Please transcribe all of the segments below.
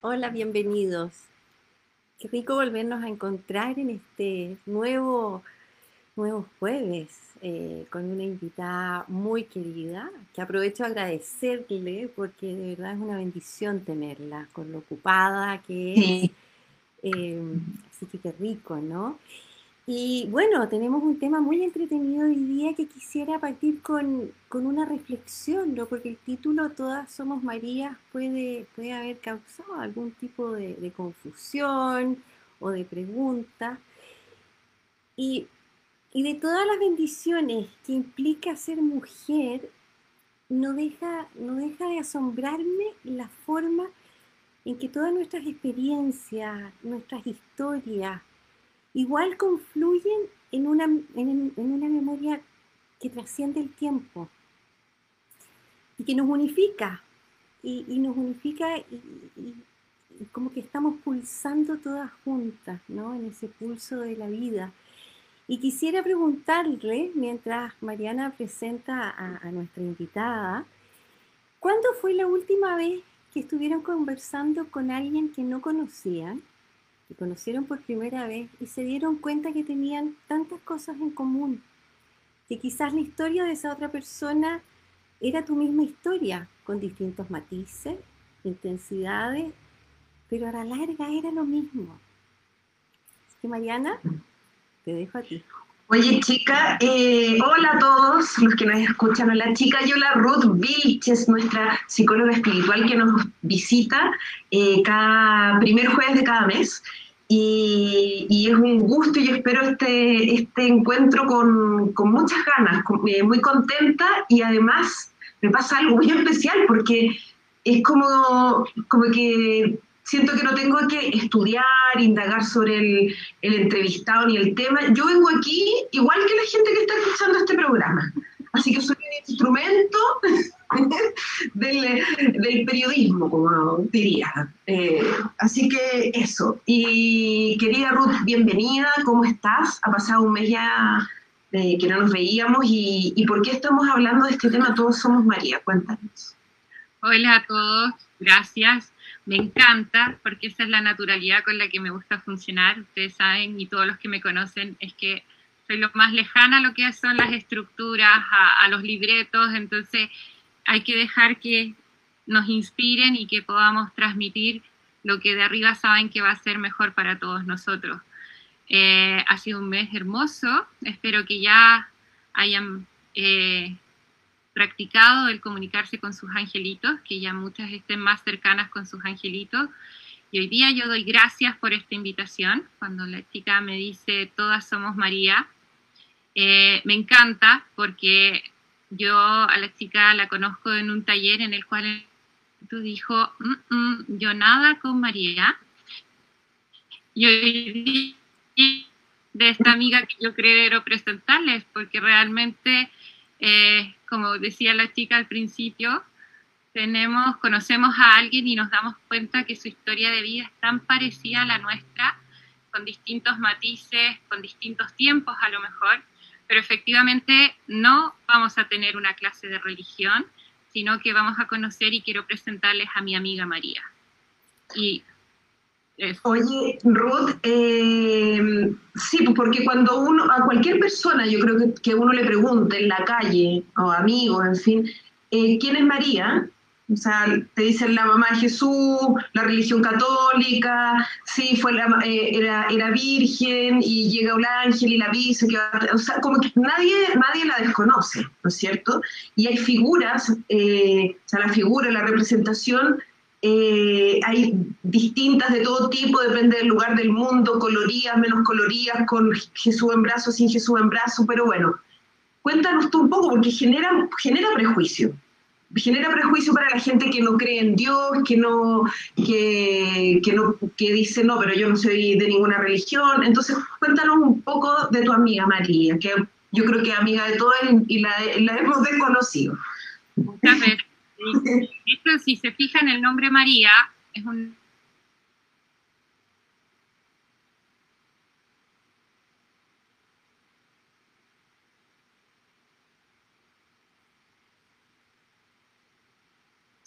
Hola, bienvenidos. Qué rico volvernos a encontrar en este nuevo, nuevo jueves eh, con una invitada muy querida, que aprovecho a agradecerle porque de verdad es una bendición tenerla, con lo ocupada que es. Eh, así que qué rico, ¿no? Y bueno, tenemos un tema muy entretenido hoy día que quisiera partir con, una reflexión, ¿no? porque el título Todas somos Marías puede, puede haber causado algún tipo de, confusión o de pregunta. Y, y, de todas las bendiciones que implica ser mujer, no deja, no deja de asombrarme la forma en que todas nuestras experiencias, nuestras historias, igual confluyen en una, en, una memoria que trasciende el tiempo y que nos unifica, y, nos unifica y, como que estamos pulsando todas juntas, ¿no? En ese pulso de la vida. Y quisiera preguntarle, mientras Mariana presenta a, a nuestra invitada, ¿cuándo fue la última vez que estuvieron conversando con alguien que no conocían que conocieron por primera vez y se dieron cuenta que tenían tantas cosas en común, que quizás la historia de esa otra persona era tu misma historia, con distintos matices, intensidades, pero a la larga era lo mismo. Así que Mariana, te dejo a ti. Oye, chica, eh, hola a todos los que nos escuchan. Hola, chica. Yo, la Ruth Vilches, nuestra psicóloga espiritual que nos visita eh, cada primer jueves de cada mes. Y, es un gusto y espero este, este encuentro con, con muchas ganas, eh, muy contenta y además me pasa algo muy especial porque es como, como que siento que no tengo que estudiar, indagar sobre el, entrevistado ni el tema. Yo vengo aquí igual que la gente que está escuchando este programa. Así que soy un instrumento del, periodismo, como diría. Eh, así que eso. Y querida Ruth, bienvenida, ¿cómo estás? Ha pasado un mes ya de que no nos veíamos y, y ¿por qué estamos hablando de este tema? Todos somos María, cuéntanos. Hola a todos, gracias me encanta porque esa es la naturalidad con la que me gusta funcionar. Ustedes saben y todos los que me conocen es que soy lo más lejana a lo que son las estructuras, a, los libretos, entonces hay que dejar que nos inspiren y que podamos transmitir lo que de arriba saben que va a ser mejor para todos nosotros. Eh, ha sido un mes hermoso, espero que ya hayan eh, practicado el comunicarse con sus angelitos, que ya muchas estén más cercanas con sus angelitos. Y hoy día yo doy gracias por esta invitación. Cuando la chica me dice, todas somos María, eh, me encanta porque yo a la chica la conozco en un taller en el cual tú dijo, mm, mm, yo nada con María. Y hoy de esta amiga que yo quiero presentarles, porque realmente eh, como decía la chica al principio, tenemos, conocemos a alguien y nos damos cuenta que su historia de vida es tan parecida a la nuestra, con distintos matices, con distintos tiempos a lo mejor, pero efectivamente no vamos a tener una clase de religión, sino que vamos a conocer y quiero presentarles a mi amiga María. Y Oye, Ruth, eh, sí, porque cuando uno, a cualquier persona, yo creo que, que uno le pregunte en la calle, o amigos, en fin, eh, ¿quién es María? O sea, te dicen la mamá de Jesús, la religión católica, sí, fue eh, era, era, virgen y llega un ángel y la avisa, o sea, como que nadie, nadie la desconoce, ¿no es cierto? Y hay figuras, o sea, la figura, la representación eh, hay distintas de todo tipo, depende del lugar del mundo, coloridas, menos coloridas, con Jesús en brazo, sin Jesús en brazo, pero bueno, cuéntanos tú un poco, porque genera, genera prejuicio. Genera prejuicio para la gente que no cree en Dios, que no, que, no, que dice no, pero yo no soy de ninguna religión. Entonces, cuéntanos un poco de tu amiga María, que yo creo que es amiga de todas y la, hemos desconocido. Esto, si se fija en el nombre María, es un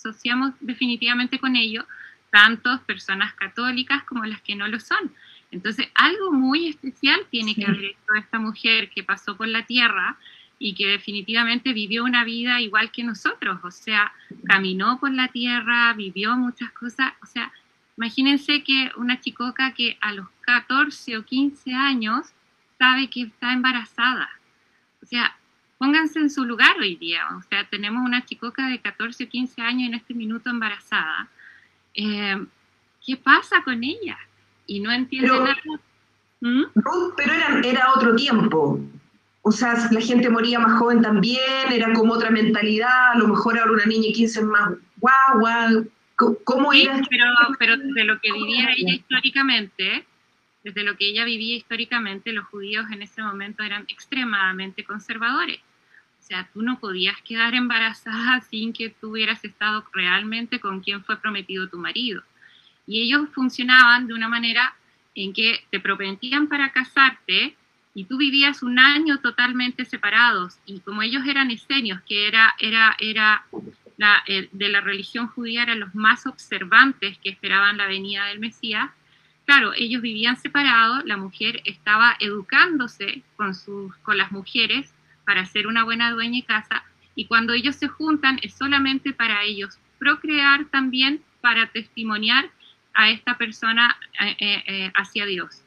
asociamos definitivamente con ello, tantos personas católicas como las que no lo son. Entonces, algo muy especial tiene que haber hecho esta mujer que pasó por la tierra y que definitivamente vivió una vida igual que nosotros, o sea, caminó por la tierra, vivió muchas cosas, o sea, imagínense que una chicoca que a los 14 o 15 años sabe que está embarazada, o sea, pónganse en su lugar hoy día, o sea, tenemos una chicoca de 14 o 15 años en este minuto embarazada, eh, ¿qué pasa con ella? Y no entiende nada. ¿Mm? pero era, era otro tiempo o sea, la gente moría más joven también, era como otra mentalidad, a lo mejor ahora una niña de 15 es más guau, guau, ¿cómo sí, Pero, pero desde lo que vivía ella históricamente, desde lo que ella vivía históricamente, los judíos en ese momento eran extremadamente conservadores. O sea, tú no podías quedar embarazada sin que tú hubieras estado realmente con quien fue prometido tu marido. Y ellos funcionaban de una manera en que te prometían para casarte, y tú vivías un año totalmente separados y como ellos eran esenios, que era, era, era la, eh, de la religión judía eran los más observantes que esperaban la venida del Mesías, claro, ellos vivían separados, la mujer estaba educándose con, sus, con las mujeres para ser una buena dueña de casa y cuando ellos se juntan es solamente para ellos procrear también para testimoniar a esta persona eh, eh, hacia Dios.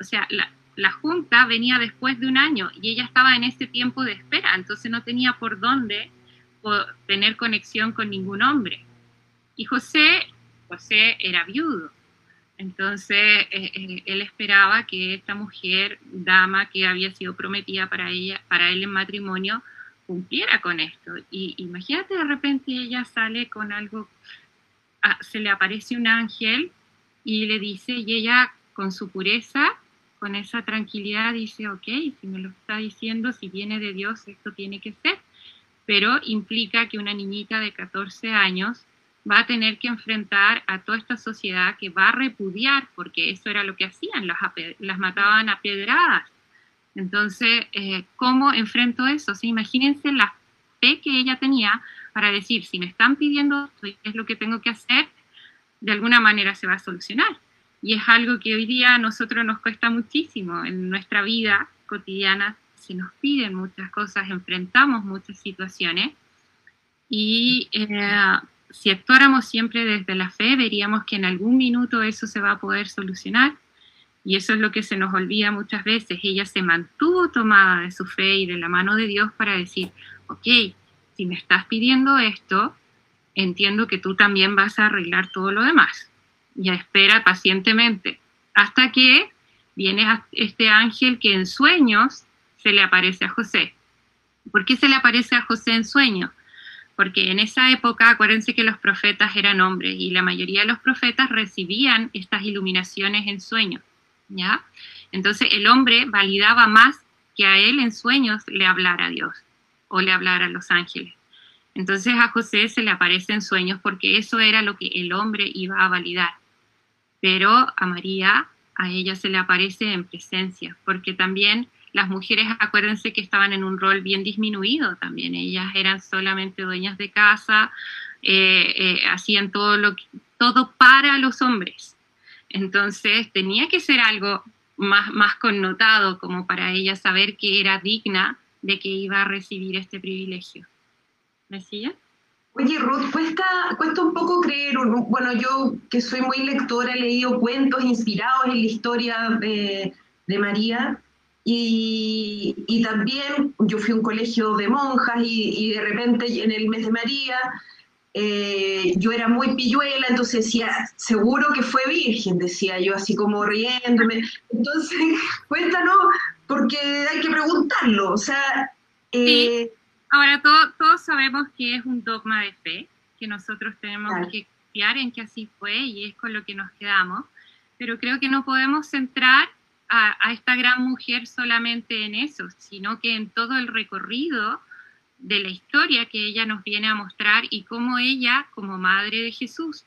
O sea, la, la junta venía después de un año y ella estaba en ese tiempo de espera, entonces no tenía por dónde tener conexión con ningún hombre. Y José, José era viudo, entonces eh, eh, él esperaba que esta mujer, dama que había sido prometida para ella, para él en matrimonio, cumpliera con esto. Y imagínate de repente ella sale con algo, ah, se le aparece un ángel y le dice, y ella con su pureza con esa tranquilidad dice, ok, si me lo está diciendo, si viene de Dios, esto tiene que ser. Pero implica que una niñita de 14 años va a tener que enfrentar a toda esta sociedad que va a repudiar, porque eso era lo que hacían, las, las mataban a pedradas. Entonces, eh, ¿cómo enfrento eso? ¿Sí? Imagínense la fe que ella tenía para decir, si me están pidiendo qué es lo que tengo que hacer, de alguna manera se va a solucionar. Y es algo que hoy día a nosotros nos cuesta muchísimo. En nuestra vida cotidiana se nos piden muchas cosas, enfrentamos muchas situaciones. Y eh, si actuáramos siempre desde la fe, veríamos que en algún minuto eso se va a poder solucionar. Y eso es lo que se nos olvida muchas veces. Ella se mantuvo tomada de su fe y de la mano de Dios para decir, ok, si me estás pidiendo esto, entiendo que tú también vas a arreglar todo lo demás y espera pacientemente hasta que viene este ángel que en sueños se le aparece a José. ¿Por qué se le aparece a José en sueños? Porque en esa época, acuérdense que los profetas eran hombres y la mayoría de los profetas recibían estas iluminaciones en sueños, ¿ya? Entonces el hombre validaba más que a él en sueños le hablara a Dios o le hablara a los ángeles. Entonces a José se le aparece en sueños porque eso era lo que el hombre iba a validar pero a María, a ella se le aparece en presencia, porque también las mujeres, acuérdense que estaban en un rol bien disminuido también, ellas eran solamente dueñas de casa, eh, eh, hacían todo, lo todo para los hombres. Entonces tenía que ser algo más, más connotado como para ella saber que era digna de que iba a recibir este privilegio. ¿Me? Oye, Ruth, cuesta, cuesta un poco creer, bueno, yo que soy muy lectora, he leído cuentos inspirados en la historia de, María, y, también yo fui a un colegio de monjas y, de repente en el mes de María eh, yo era muy pilluela, entonces decía, seguro que fue virgen, decía yo, así como riéndome. Entonces, cuéntanos, porque hay que preguntarlo, o sea... Eh, Ahora, todos sabemos que es un dogma de fe, que nosotros tenemos que confiar en que así fue y es con lo que nos quedamos, pero creo que no podemos centrar a, a esta gran mujer solamente en eso, sino que en todo el recorrido de la historia que ella nos viene a mostrar y cómo ella, como madre de Jesús,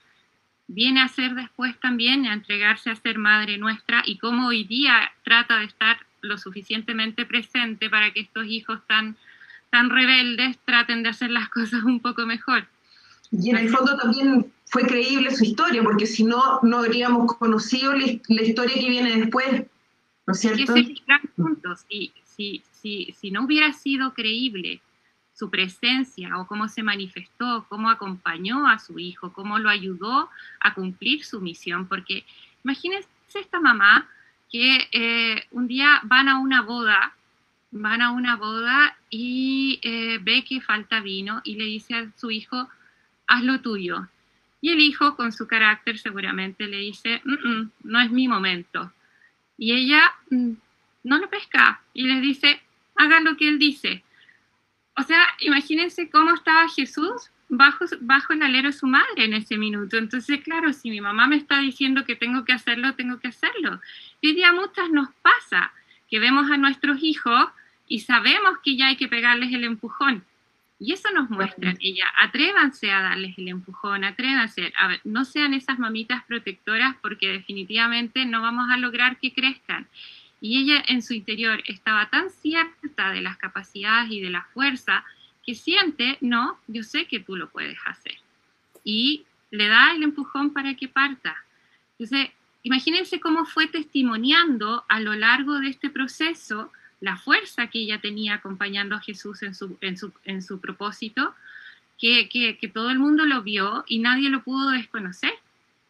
viene a ser después también a entregarse a ser madre nuestra y cómo hoy día trata de estar lo suficientemente presente para que estos hijos tan tan rebeldes traten de hacer las cosas un poco mejor. Y en el fondo también fue creíble su historia, porque si no, no habríamos conocido la, historia que viene después, ¿no es cierto? Y si, si, si no hubiera sido creíble su presencia o cómo se manifestó, cómo acompañó a su hijo, cómo lo ayudó a cumplir su misión, porque imagínense esta mamá que eh, un día van a una boda, van a una boda y eh, ve que falta vino y le dice a su hijo, haz lo tuyo. Y el hijo, con su carácter, seguramente le dice, no es mi momento. Y ella mm, no lo pesca y le dice, haga lo que él dice. O sea, imagínense cómo estaba Jesús bajo, bajo el alero de su madre en ese minuto. Entonces, claro, si mi mamá me está diciendo que tengo que hacerlo, tengo que hacerlo. Y hoy día muchas nos pasa que vemos a nuestros hijos y sabemos que ya hay que pegarles el empujón. Y eso nos muestra ella, atrévanse a darles el empujón, atrévanse, a ver, no sean esas mamitas protectoras porque definitivamente no vamos a lograr que crezcan. Y ella en su interior estaba tan cierta de las capacidades y de la fuerza que siente, no, yo sé que tú lo puedes hacer. Y le da el empujón para que parta. Entonces, imagínense cómo fue testimoniando a lo largo de este proceso la fuerza que ella tenía acompañando a Jesús en su, en su, en su propósito, que, que, que, todo el mundo lo vio y nadie lo pudo desconocer.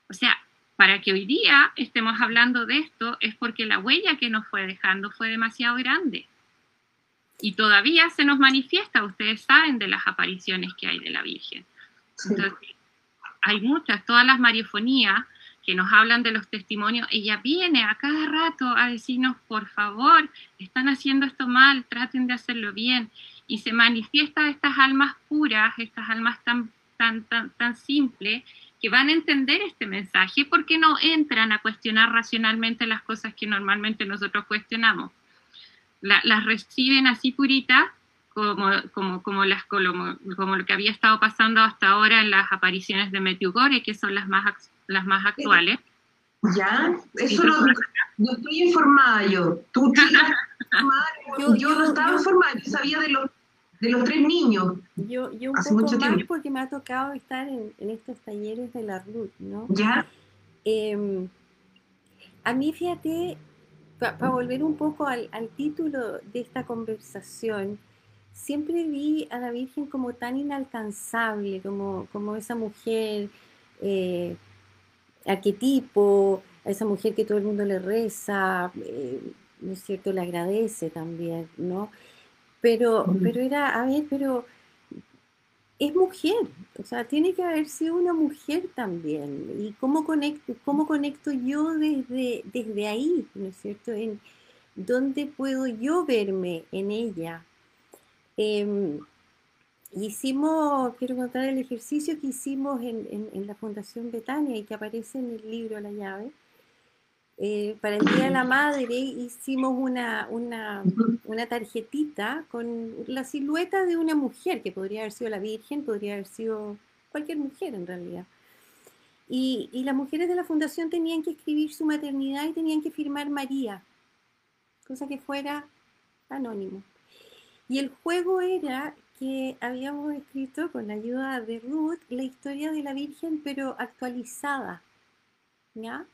O sea, para que hoy día estemos hablando de esto es porque la huella que nos fue dejando fue demasiado grande. Y todavía se nos manifiesta, ustedes saben de las apariciones que hay de la Virgen. Entonces, hay muchas, todas las mariofonías que nos hablan de los testimonios, ella viene a cada rato a decirnos, por favor, están haciendo esto mal, traten de hacerlo bien. Y se manifiesta estas almas puras, estas almas tan, tan, tan, tan simples, que van a entender este mensaje porque no entran a cuestionar racionalmente las cosas que normalmente nosotros cuestionamos. las reciben así puritas como, como, como, las, como, como, lo que había estado pasando hasta ahora en las apariciones de Gore, que son las más las más actuales. Ya, eso no, yo estoy informada yo. Tú yo, yo, no estaba informada, yo sabía de los, de los tres niños. Yo, yo un poco más tiempo. porque me ha tocado estar en, en, estos talleres de la RUT, ¿no? Ya. Eh, a mí, fíjate, para volver un poco al, al, título de esta conversación, siempre vi a la Virgen como tan inalcanzable, como, como esa mujer eh, arquetipo, a esa mujer que todo el mundo le reza, eh, ¿no es cierto?, le agradece también, ¿no? Pero, pero era, a ver, pero es mujer, o sea, tiene que haber sido una mujer también. ¿Y cómo conecto, cómo conecto yo desde, desde ahí, ¿no es cierto? En, ¿Dónde puedo yo verme en ella? Em, hicimos, quiero contar el ejercicio que hicimos en, la Fundación Betania y que aparece en el libro La llave. Eh, para el Día de la Madre hicimos una, tarjetita con la silueta de una mujer, que podría haber sido la Virgen, podría haber sido cualquier mujer en realidad. Y las mujeres de la fundación tenían que escribir su maternidad y tenían que firmar María, cosa que fuera anónimo. Y el juego era que habíamos escrito con la ayuda de Ruth la historia de la Virgen, pero actualizada. ¿Ya?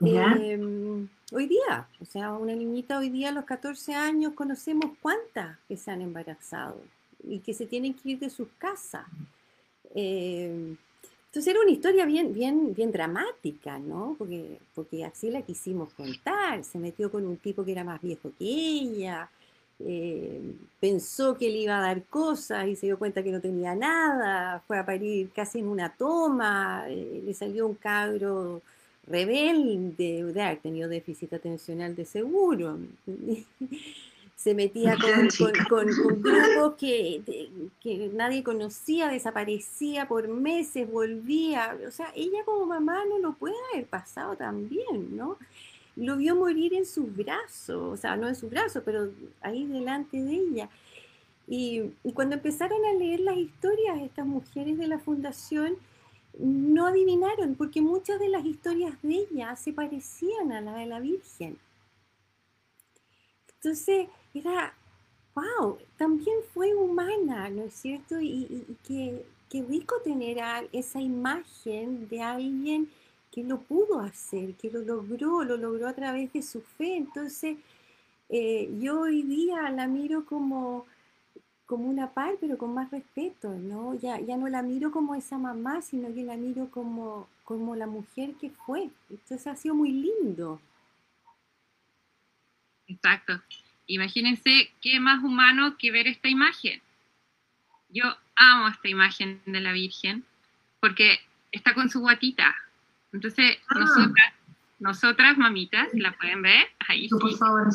Em, hoy día, o sea, una niñita hoy día a los 14 años conocemos cuántas que se han embarazado y que se tienen que ir de sus casas. Em, entonces era una historia bien, bien, bien dramática, ¿no? Porque, porque así la quisimos contar. Se metió con un tipo que era más viejo que ella, eh, pensó que le iba a dar cosas y se dio cuenta que no tenía nada, fue a parir casi en una toma, eh, le salió un cabro rebelde, de haber tenido déficit atencional de seguro. se metía con, grupos que, que, nadie conocía, desaparecía por meses, volvía. O sea, ella como mamá no lo puede haber pasado tan bien, ¿no? Lo vio morir en sus brazos, o sea, no en sus brazos, pero ahí delante de ella. Y, cuando empezaron a leer las historias, estas mujeres de la fundación no adivinaron, porque muchas de las historias de ella se parecían a la de la Virgen. Entonces, era, wow, también fue humana, ¿no es cierto? Y, qué rico tener esa imagen de alguien que lo pudo hacer, que lo logró, lo logró a través de su fe. Entonces, eh, yo hoy día la miro como, como una par, pero con más respeto, ¿no? Ya, ya no la miro como esa mamá, sino que la miro como, como la mujer que fue. Entonces ha sido muy lindo. Exacto. Imagínense qué más humano que ver esta imagen. Yo amo esta imagen de la Virgen porque está con su guatita, entonces, ah. nosotras, nosotras, mamitas, ¿la pueden ver? Ahí sí. Por favor.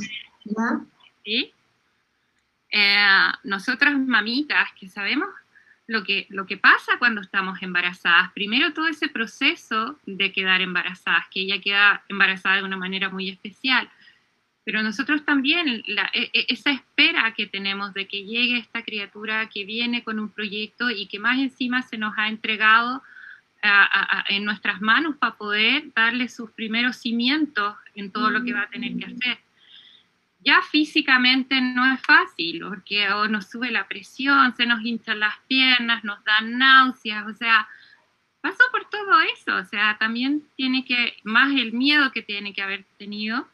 ¿Sí? Eh, nosotras, mamitas, que sabemos lo que, lo que pasa cuando estamos embarazadas. Primero, todo ese proceso de quedar embarazadas, que ella queda embarazada de una manera muy especial. Pero nosotros también, e, e, esa espera que tenemos de que llegue esta criatura que viene con un proyecto y que más encima se nos ha entregado en nuestras manos para poder darle sus primeros cimientos en todo lo que va a tener que hacer. Ya físicamente no es fácil, porque o nos sube la presión, se nos hinchan las piernas, nos dan náuseas, o sea, pasó por todo eso, o sea, también tiene que, más el miedo que tiene que haber tenido,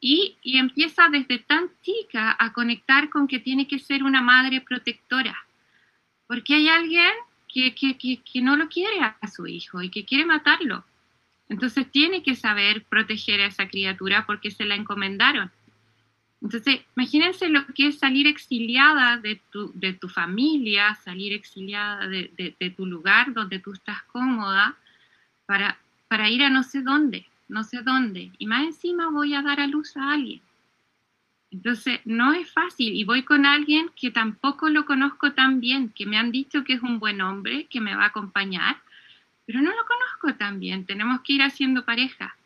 y, y empieza desde tan chica a conectar con que tiene que ser una madre protectora, porque hay alguien que, no lo quiere a su hijo y que quiere matarlo. Entonces tiene que saber proteger a esa criatura porque se la encomendaron. Entonces, imagínense lo que es salir exiliada de tu, de tu familia, salir exiliada de, de, tu lugar donde tú estás cómoda para, para ir a no sé dónde, no sé dónde. Y más encima voy a dar a luz a alguien. Entonces, no es fácil y voy con alguien que tampoco lo conozco tan bien, que me han dicho que es un buen hombre, que me va a acompañar, pero no lo conozco tan bien, tenemos que ir haciendo pareja.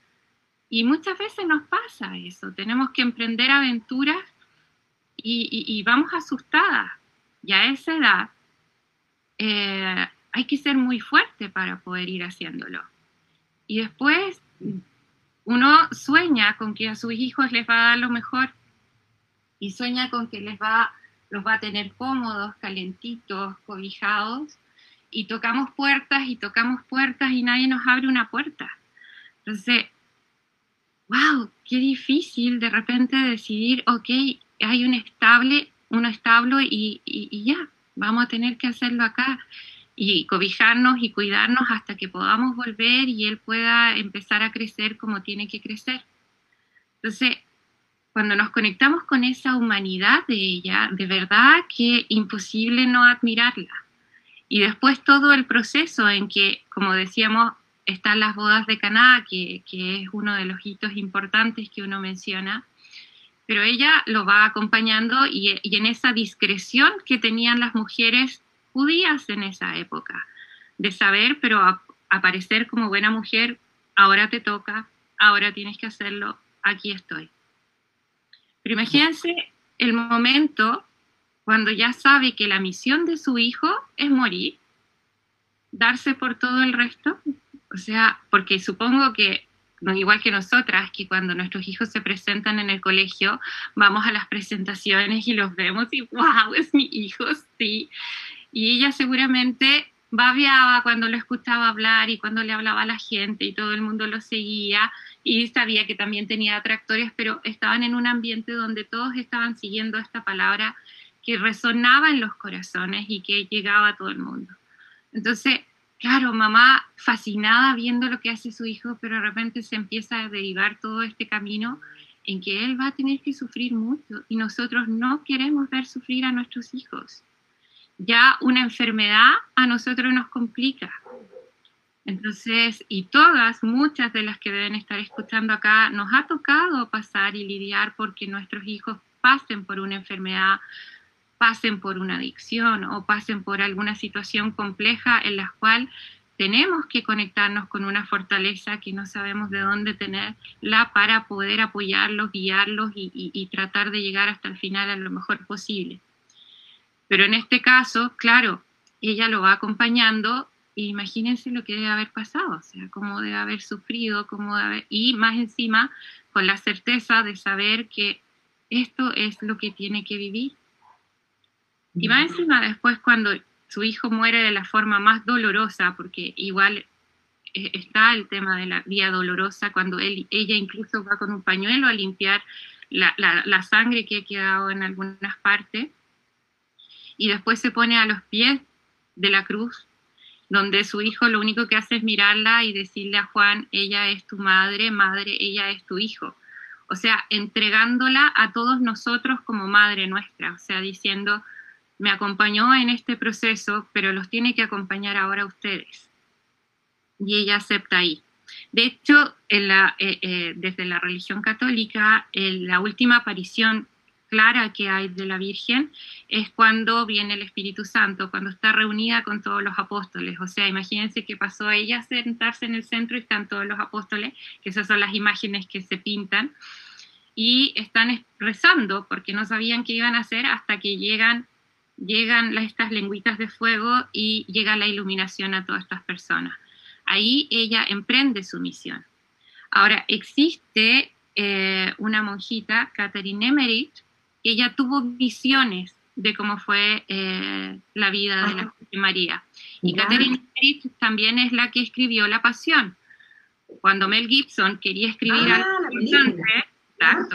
Y muchas veces nos pasa eso, tenemos que emprender aventuras y, vamos asustadas. Y a esa edad eh, hay que ser muy fuerte para poder ir haciéndolo. Y después uno sueña con que a sus hijos les va a dar lo mejor y sueña con que les va, los va a tener cómodos, calentitos, cobijados, y tocamos puertas y tocamos puertas y nadie nos abre una puerta. Entonces, wow, qué difícil de repente decidir, ok, hay un estable, uno establo y, y ya, vamos a tener que hacerlo acá y cobijarnos y cuidarnos hasta que podamos volver y él pueda empezar a crecer como tiene que crecer. Entonces, cuando nos conectamos con esa humanidad de ella, de verdad que imposible no admirarla. Y después todo el proceso en que, como decíamos, están las bodas de Caná, que, es uno de los hitos importantes que uno menciona, pero ella lo va acompañando y, en esa discreción que tenían las mujeres judías en esa época, de saber, pero aparecer como buena mujer, ahora te toca, ahora tienes que hacerlo, aquí estoy. Pero imagínense el momento cuando ya sabe que la misión de su hijo es morir, darse por todo el resto. O sea, porque supongo que, igual que nosotras, que cuando nuestros hijos se presentan en el colegio, vamos a las presentaciones y los vemos y, wow, es mi hijo, sí. Y ella seguramente babeaba cuando lo escuchaba hablar y cuando le hablaba a la gente y todo el mundo lo seguía y sabía que también tenía atractores, pero estaban en un ambiente donde todos estaban siguiendo esta palabra que resonaba en los corazones y que llegaba a todo el mundo. Entonces, claro, mamá fascinada viendo lo que hace su hijo, pero de repente se empieza a derivar todo este camino en que él va a tener que sufrir mucho y nosotros no queremos ver sufrir a nuestros hijos. Ya una enfermedad a nosotros nos complica, entonces, y todas, muchas de las que deben estar escuchando acá, nos ha tocado pasar y lidiar porque nuestros hijos pasen por una enfermedad, pasen por una adicción o pasen por alguna situación compleja en la cual tenemos que conectarnos con una fortaleza que no sabemos de dónde tenerla para poder apoyarlos, guiarlos y, y tratar de llegar hasta el final a lo mejor posible. Pero en este caso, claro, ella lo va acompañando imagínense lo que debe haber pasado, o sea, cómo debe haber sufrido, cómo debe y más encima con la certeza de saber que esto es lo que tiene que vivir. Y más encima después cuando su hijo muere de la forma más dolorosa, porque igual eh, está el tema de la vía dolorosa, cuando él, ella incluso va con un pañuelo a limpiar la, la, sangre que ha quedado en algunas partes, y después se pone a los pies de la cruz, donde su hijo lo único que hace es mirarla y decirle a Juan, ella es tu madre, madre, ella es tu hijo. O sea, entregándola a todos nosotros como madre nuestra, o sea, diciendo, me acompañó en este proceso, pero los tiene que acompañar ahora ustedes. Y ella acepta ahí. De hecho, en eh, eh, desde la religión católica, la última aparición clara que hay de la Virgen es cuando viene el Espíritu Santo, cuando está reunida con todos los apóstoles. O sea, imagínense que pasó ella sentarse en el centro y están todos los apóstoles, que esas son las imágenes que se pintan, y están rezando porque no sabían qué iban a hacer hasta que llegan llegan estas lengüitas de fuego y llega la iluminación a todas estas personas. Ahí ella emprende su misión. Ahora, existe eh, una monjita, Catherine que ella tuvo visiones de cómo fue eh, la vida de la María. Y Catherine Emmerich también es la que escribió La Pasión. Cuando Mel Gibson quería escribir ah, algo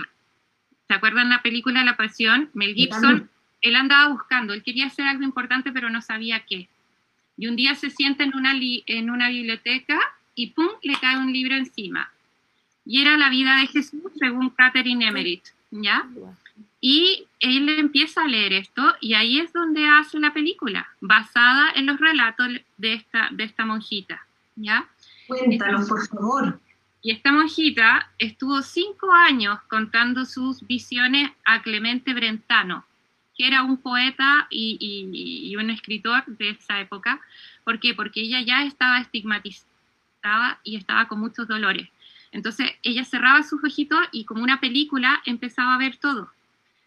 ¿Se acuerdan la película La Pasión? Mel Gibson él andaba buscando, él quería hacer algo importante, pero no sabía qué. Y un día se sienta en una, en una biblioteca y ¡pum! le cae un libro encima. Y era la vida de Jesús según Catherine Emmerich, ¿ya? Y él empieza a leer esto y ahí es donde hace la película, basada en los relatos de esta, de esta monjita, ¿ya? Cuéntanos, por favor. Y esta monjita estuvo cinco años contando sus visiones a Clemente Brentano, que era un poeta y, un escritor de esa época. ¿Por qué? Porque ella ya estaba estigmatizada y estaba con muchos dolores. Entonces ella cerraba sus ojitos y como una película empezaba a ver todo.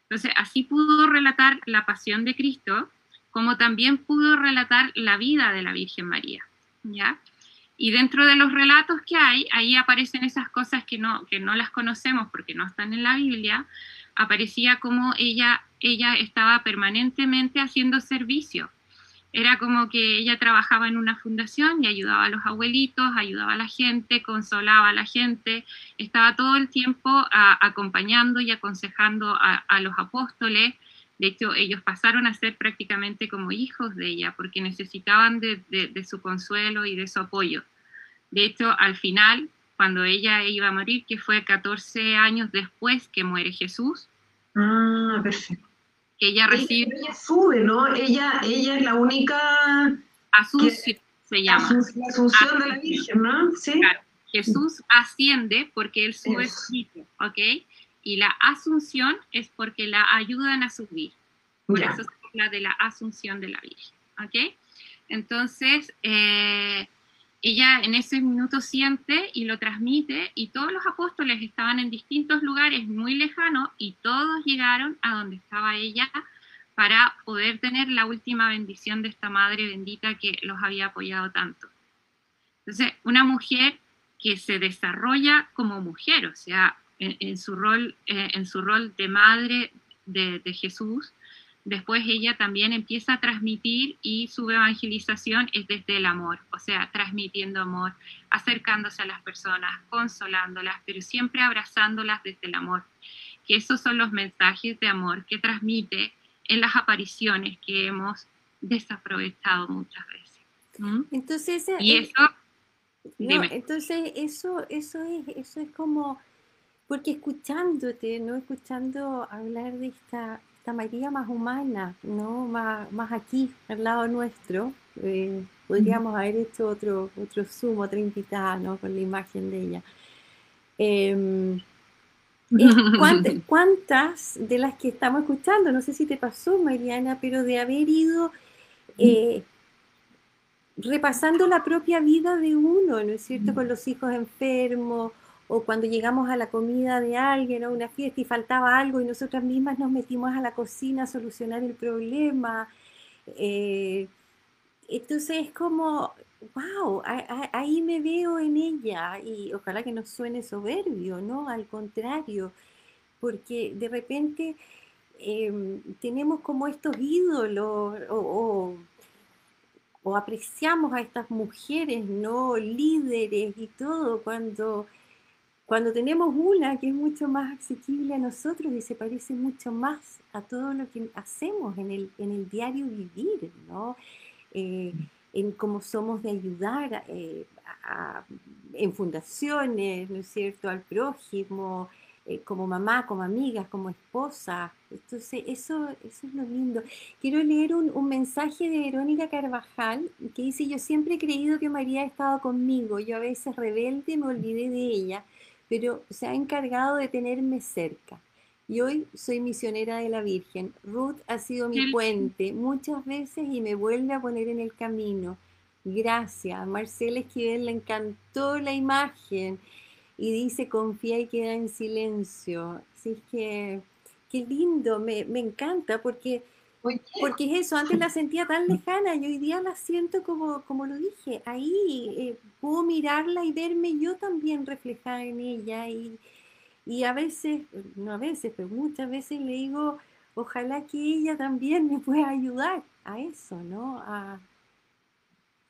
Entonces así pudo relatar la pasión de Cristo, como también pudo relatar la vida de la Virgen María. ¿ya? Y dentro de los relatos que hay, ahí aparecen esas cosas que no, que no las conocemos porque no están en la Biblia, aparecía como ella, ella estaba permanentemente haciendo servicio. Era como que ella trabajaba en una fundación y ayudaba a los abuelitos, ayudaba a la gente, consolaba a la gente, estaba todo el tiempo acompañando y aconsejando a, los apóstoles. De hecho, ellos pasaron a ser prácticamente como hijos de ella porque necesitaban de, su consuelo y de su apoyo. De hecho, al final, cuando ella iba a morir, que fue 14 años después que muere Jesús. Ah, perfecto. Que ella recibe... Ella, sube, ¿no? Ella, ella es la única... Asunción se llama. la asunción de la Virgen, ¿no? Sí. Claro. Jesús asciende porque él sube espíritu, ¿ok? Y la asunción es porque la ayudan a subir. Por eso se habla de la asunción de la Virgen, ¿ok? Entonces, eh, ella en ese minuto siente y lo transmite y todos los apóstoles estaban en distintos lugares muy lejanos y todos llegaron a donde estaba ella para poder tener la última bendición de esta madre bendita que los había apoyado tanto. Entonces, una mujer que se desarrolla como mujer, o sea, en, su, rol, eh, en su rol de madre de Jesús, después ella también empieza a transmitir y su evangelización es desde el amor, o sea, transmitiendo amor, acercándose a las personas, consolándolas, pero siempre abrazándolas desde el amor. Que esos son los mensajes de amor que transmite en las apariciones que hemos desaprovechado muchas veces. ¿Mm? Entonces, y eso, entonces eso, eso es, eso es como, porque escuchándote, no escuchando hablar de esta María más humana, ¿no? Más, más aquí, al lado nuestro. Eh, podríamos haber hecho otro, otro Zoom, otra invitada, ¿no? Con la imagen de ella. Em, ¿cuántas, de las que estamos escuchando, no sé si te pasó, Mariana, pero de haber ido eh, repasando la propia vida de uno, ¿no es cierto? Con los hijos enfermos o cuando llegamos a la comida de alguien o una fiesta y faltaba algo y nosotras mismas nos metimos a la cocina a solucionar el problema. Eh, entonces es como, wow, ahí me veo en ella y ojalá que no suene soberbio, ¿no? Al contrario, porque de repente em, tenemos como estos ídolos o, o apreciamos a estas mujeres, ¿no? Líderes y todo, cuando, cuando tenemos una que es mucho más accesible a nosotros y se parece mucho más a todo lo que hacemos en el, en el diario vivir, ¿no? Eh, en cómo somos de ayudar eh, en fundaciones, ¿no es cierto?, al prójimo, eh, como mamá, como amigas, como esposa. Entonces, eso, eso es lo lindo. Quiero leer un, un, mensaje de Verónica Carvajal que dice, yo siempre he creído que María ha estado conmigo, yo a veces rebelde me olvidé de ella, pero se ha encargado de tenerme cerca. Y hoy soy misionera de la Virgen. Ruth ha sido mi puente muchas veces y me vuelve a poner en el camino. Gracias. Marcela Esquivel le encantó la imagen y dice confía y queda en silencio. Así es que, qué lindo, me, encanta porque, porque es eso, antes la sentía tan lejana y hoy día la siento como, como lo dije, ahí eh, puedo mirarla y verme yo también reflejada en ella y, y a veces, no a veces, pero muchas veces le digo, ojalá que ella también me pueda ayudar a eso, ¿no? A,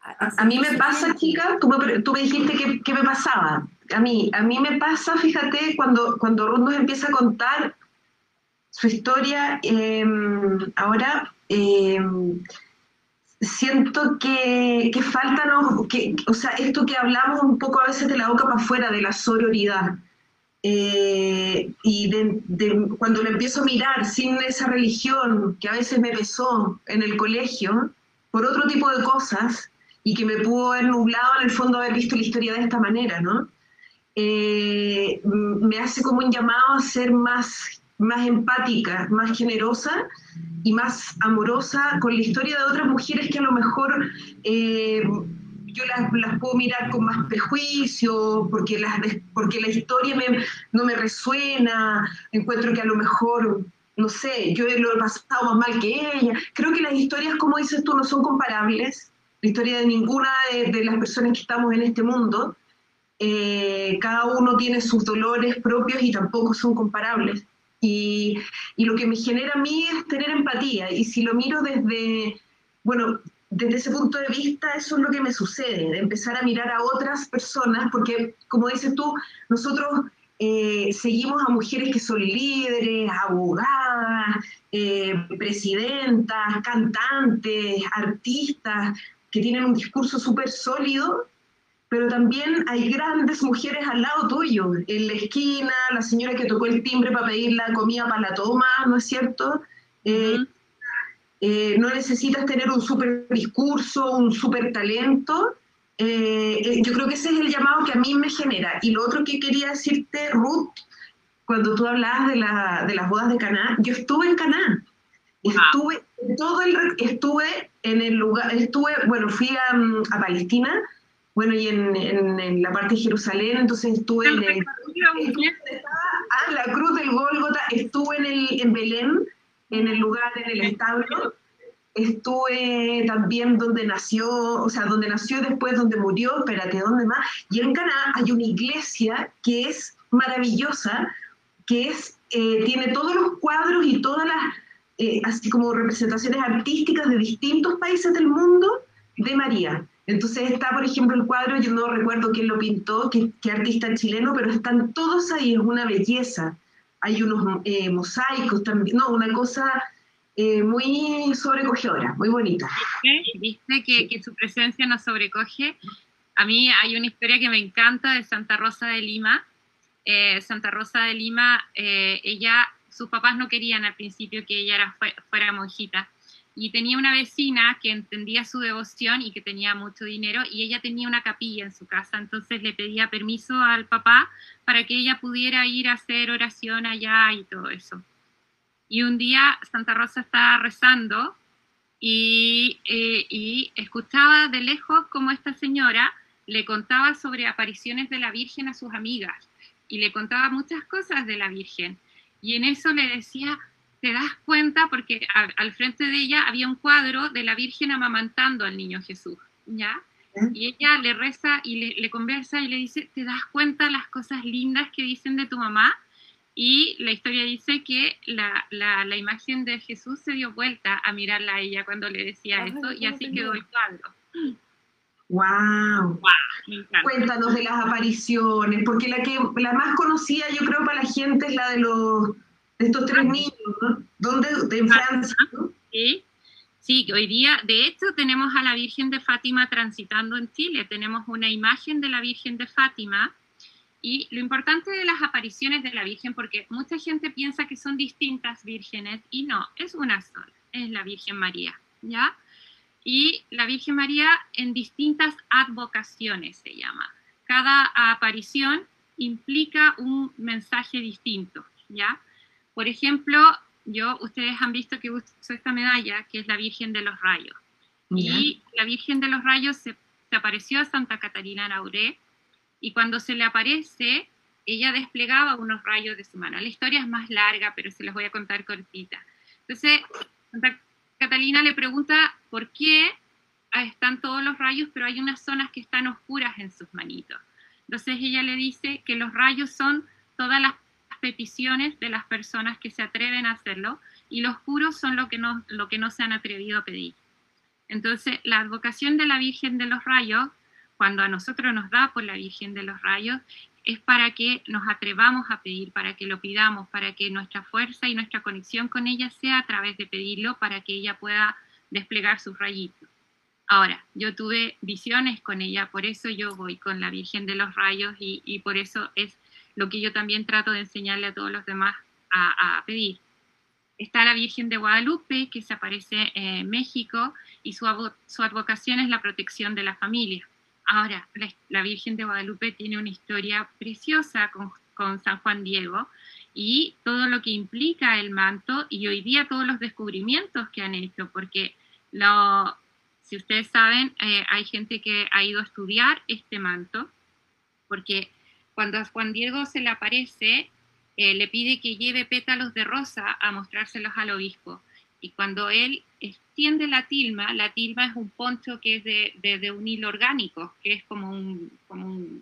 a, mí me pasa, chica, tú me, tú me dijiste que, me pasaba. A mí, a mí me pasa, fíjate, cuando, cuando Ruth nos empieza a contar su historia, em, ahora em, siento que, que falta, que, o sea, esto que hablamos un poco a veces de la boca para afuera, de la sororidad. Eh, y cuando lo empiezo a mirar sin esa religión que a veces me pesó en el colegio, por otro tipo de cosas, y que me pudo haber nublado en el fondo haber visto la historia de esta manera, ¿no? Eh, me hace como un llamado a ser más, más empática, más generosa y más amorosa con la historia de otras mujeres que a lo mejor eh, yo las, las, puedo mirar con más prejuicio, porque, las, porque la historia no me resuena, encuentro que a lo mejor, no sé, yo lo he pasado más mal que ella. Creo que las historias, como dices tú, no son comparables la historia de ninguna de, las personas que estamos en este mundo. Eh, cada uno tiene sus dolores propios y tampoco son comparables. Y, y, lo que me genera a mí es tener empatía. Y si lo miro desde, bueno, desde ese punto de vista, eso es lo que me sucede, de empezar a mirar a otras personas, porque como dices tú, nosotros eh, seguimos a mujeres que son líderes, abogadas, eh, presidentas, cantantes, artistas, que tienen un discurso súper sólido, pero también hay grandes mujeres al lado tuyo, en la esquina, la señora que tocó el timbre para pedir la comida para la toma, ¿no es cierto? Eh, eh, no necesitas tener un súper discurso, un súper talento. Eh, yo creo que ese es el llamado que a mí me genera. Y lo otro que quería decirte, Ruth, cuando tú hablabas de, la, de las bodas de Caná, yo estuve en Caná. Estuve todo el estuve en el lugar, estuve, bueno, fui a, mm, a Palestina, bueno, y en, en, la parte de Jerusalén, entonces estuve en el, ah, la cruz del Gólgota, estuve en, el, en Belén, en el lugar, en el establo, estuve también donde nació, o sea, donde nació después, donde murió, espérate, ¿dónde más? Y en Caná hay una iglesia que es maravillosa, que es, eh, tiene todos los cuadros y todas las eh, así como representaciones artísticas de distintos países del mundo de María. Entonces está, por ejemplo, el cuadro, yo no recuerdo quién lo pintó, qué, artista chileno, pero están todos ahí, es una belleza. Hay unos eh, mosaicos también, no, una cosa eh, muy sobrecogedora, muy bonita. ¿Viste, que, que, su presencia nos sobrecoge? A mí hay una historia que me encanta de Santa Rosa de Lima. Santa Rosa de Lima, ella sus papás no querían al principio que ella era, fuera monjita. Y tenía una vecina que entendía su devoción y que tenía mucho dinero y ella tenía una capilla en su casa, entonces le pedía permiso al papá para que ella pudiera ir a hacer oración allá y todo eso. Y un día Santa Rosa estaba rezando y, eh, y escuchaba de lejos cómo esta señora le contaba sobre apariciones de la Virgen a sus amigas y le contaba muchas cosas de la Virgen. Y en eso le decía, te das cuenta, porque al, frente de ella había un cuadro de la Virgen amamantando al niño Jesús, ¿ya? Y ella le reza y le, conversa y le dice, ¿te das cuenta las cosas lindas que dicen de tu mamá? Y la historia dice que la, la, imagen de Jesús se dio vuelta a mirarla a ella cuando le decía esto y así quedó el cuadro. Wow. Cuéntanos de las apariciones, porque la que la más conocida yo creo para la gente es la de los estos tres niños, ¿no? ¿Dónde? De Francia, ¿no? Sí. Sí, hoy día, de hecho, tenemos a la Virgen de Fátima transitando en Chile. Tenemos una imagen de la Virgen de Fátima. Y lo importante de las apariciones de la Virgen, porque mucha gente piensa que son distintas vírgenes, y no, es una sola, es la Virgen María, ¿ya? Y la Virgen María en distintas advocaciones se llama. Cada aparición implica un mensaje distinto, ¿ya? Por ejemplo, yo, ustedes han visto que uso esta medalla, que es la Virgen de los Rayos. Y la Virgen de los Rayos se, apareció a Santa Catarina Nauré y cuando se le aparece, ella desplegaba unos rayos de su mano. La historia es más larga, pero se las voy a contar cortita. Entonces, Santa Catalina le pregunta por qué están todos los rayos, pero hay unas zonas que están oscuras en sus manitos. Entonces ella le dice que los rayos son todas las peticiones de las personas que se atreven a hacerlo y los puros son lo que no, lo que no se han atrevido a pedir. Entonces, la advocación de la Virgen de los Rayos, cuando a nosotros nos da por la Virgen de los Rayos, es para que nos atrevamos a pedir, para que lo pidamos, para que nuestra fuerza y nuestra conexión con ella sea a través de pedirlo, para que ella pueda desplegar sus rayitos. Ahora, yo tuve visiones con ella, por eso yo voy con la Virgen de los Rayos y, y por eso es lo que yo también trato de enseñarle a todos los demás a, pedir. Está la Virgen de Guadalupe, que se aparece en México, y su, su advocación es la protección de la familia. Ahora, la, Virgen de Guadalupe tiene una historia preciosa con, con, San Juan Diego y todo lo que implica el manto y hoy día todos los descubrimientos que han hecho, porque lo, si ustedes saben, eh, hay gente que ha ido a estudiar este manto, porque cuando a Juan Diego se le aparece, eh, le pide que lleve pétalos de rosa a mostrárselos al obispo. Y cuando él extiende la tilma, la tilma es un poncho que es de, un hilo orgánico, que es como, un, como,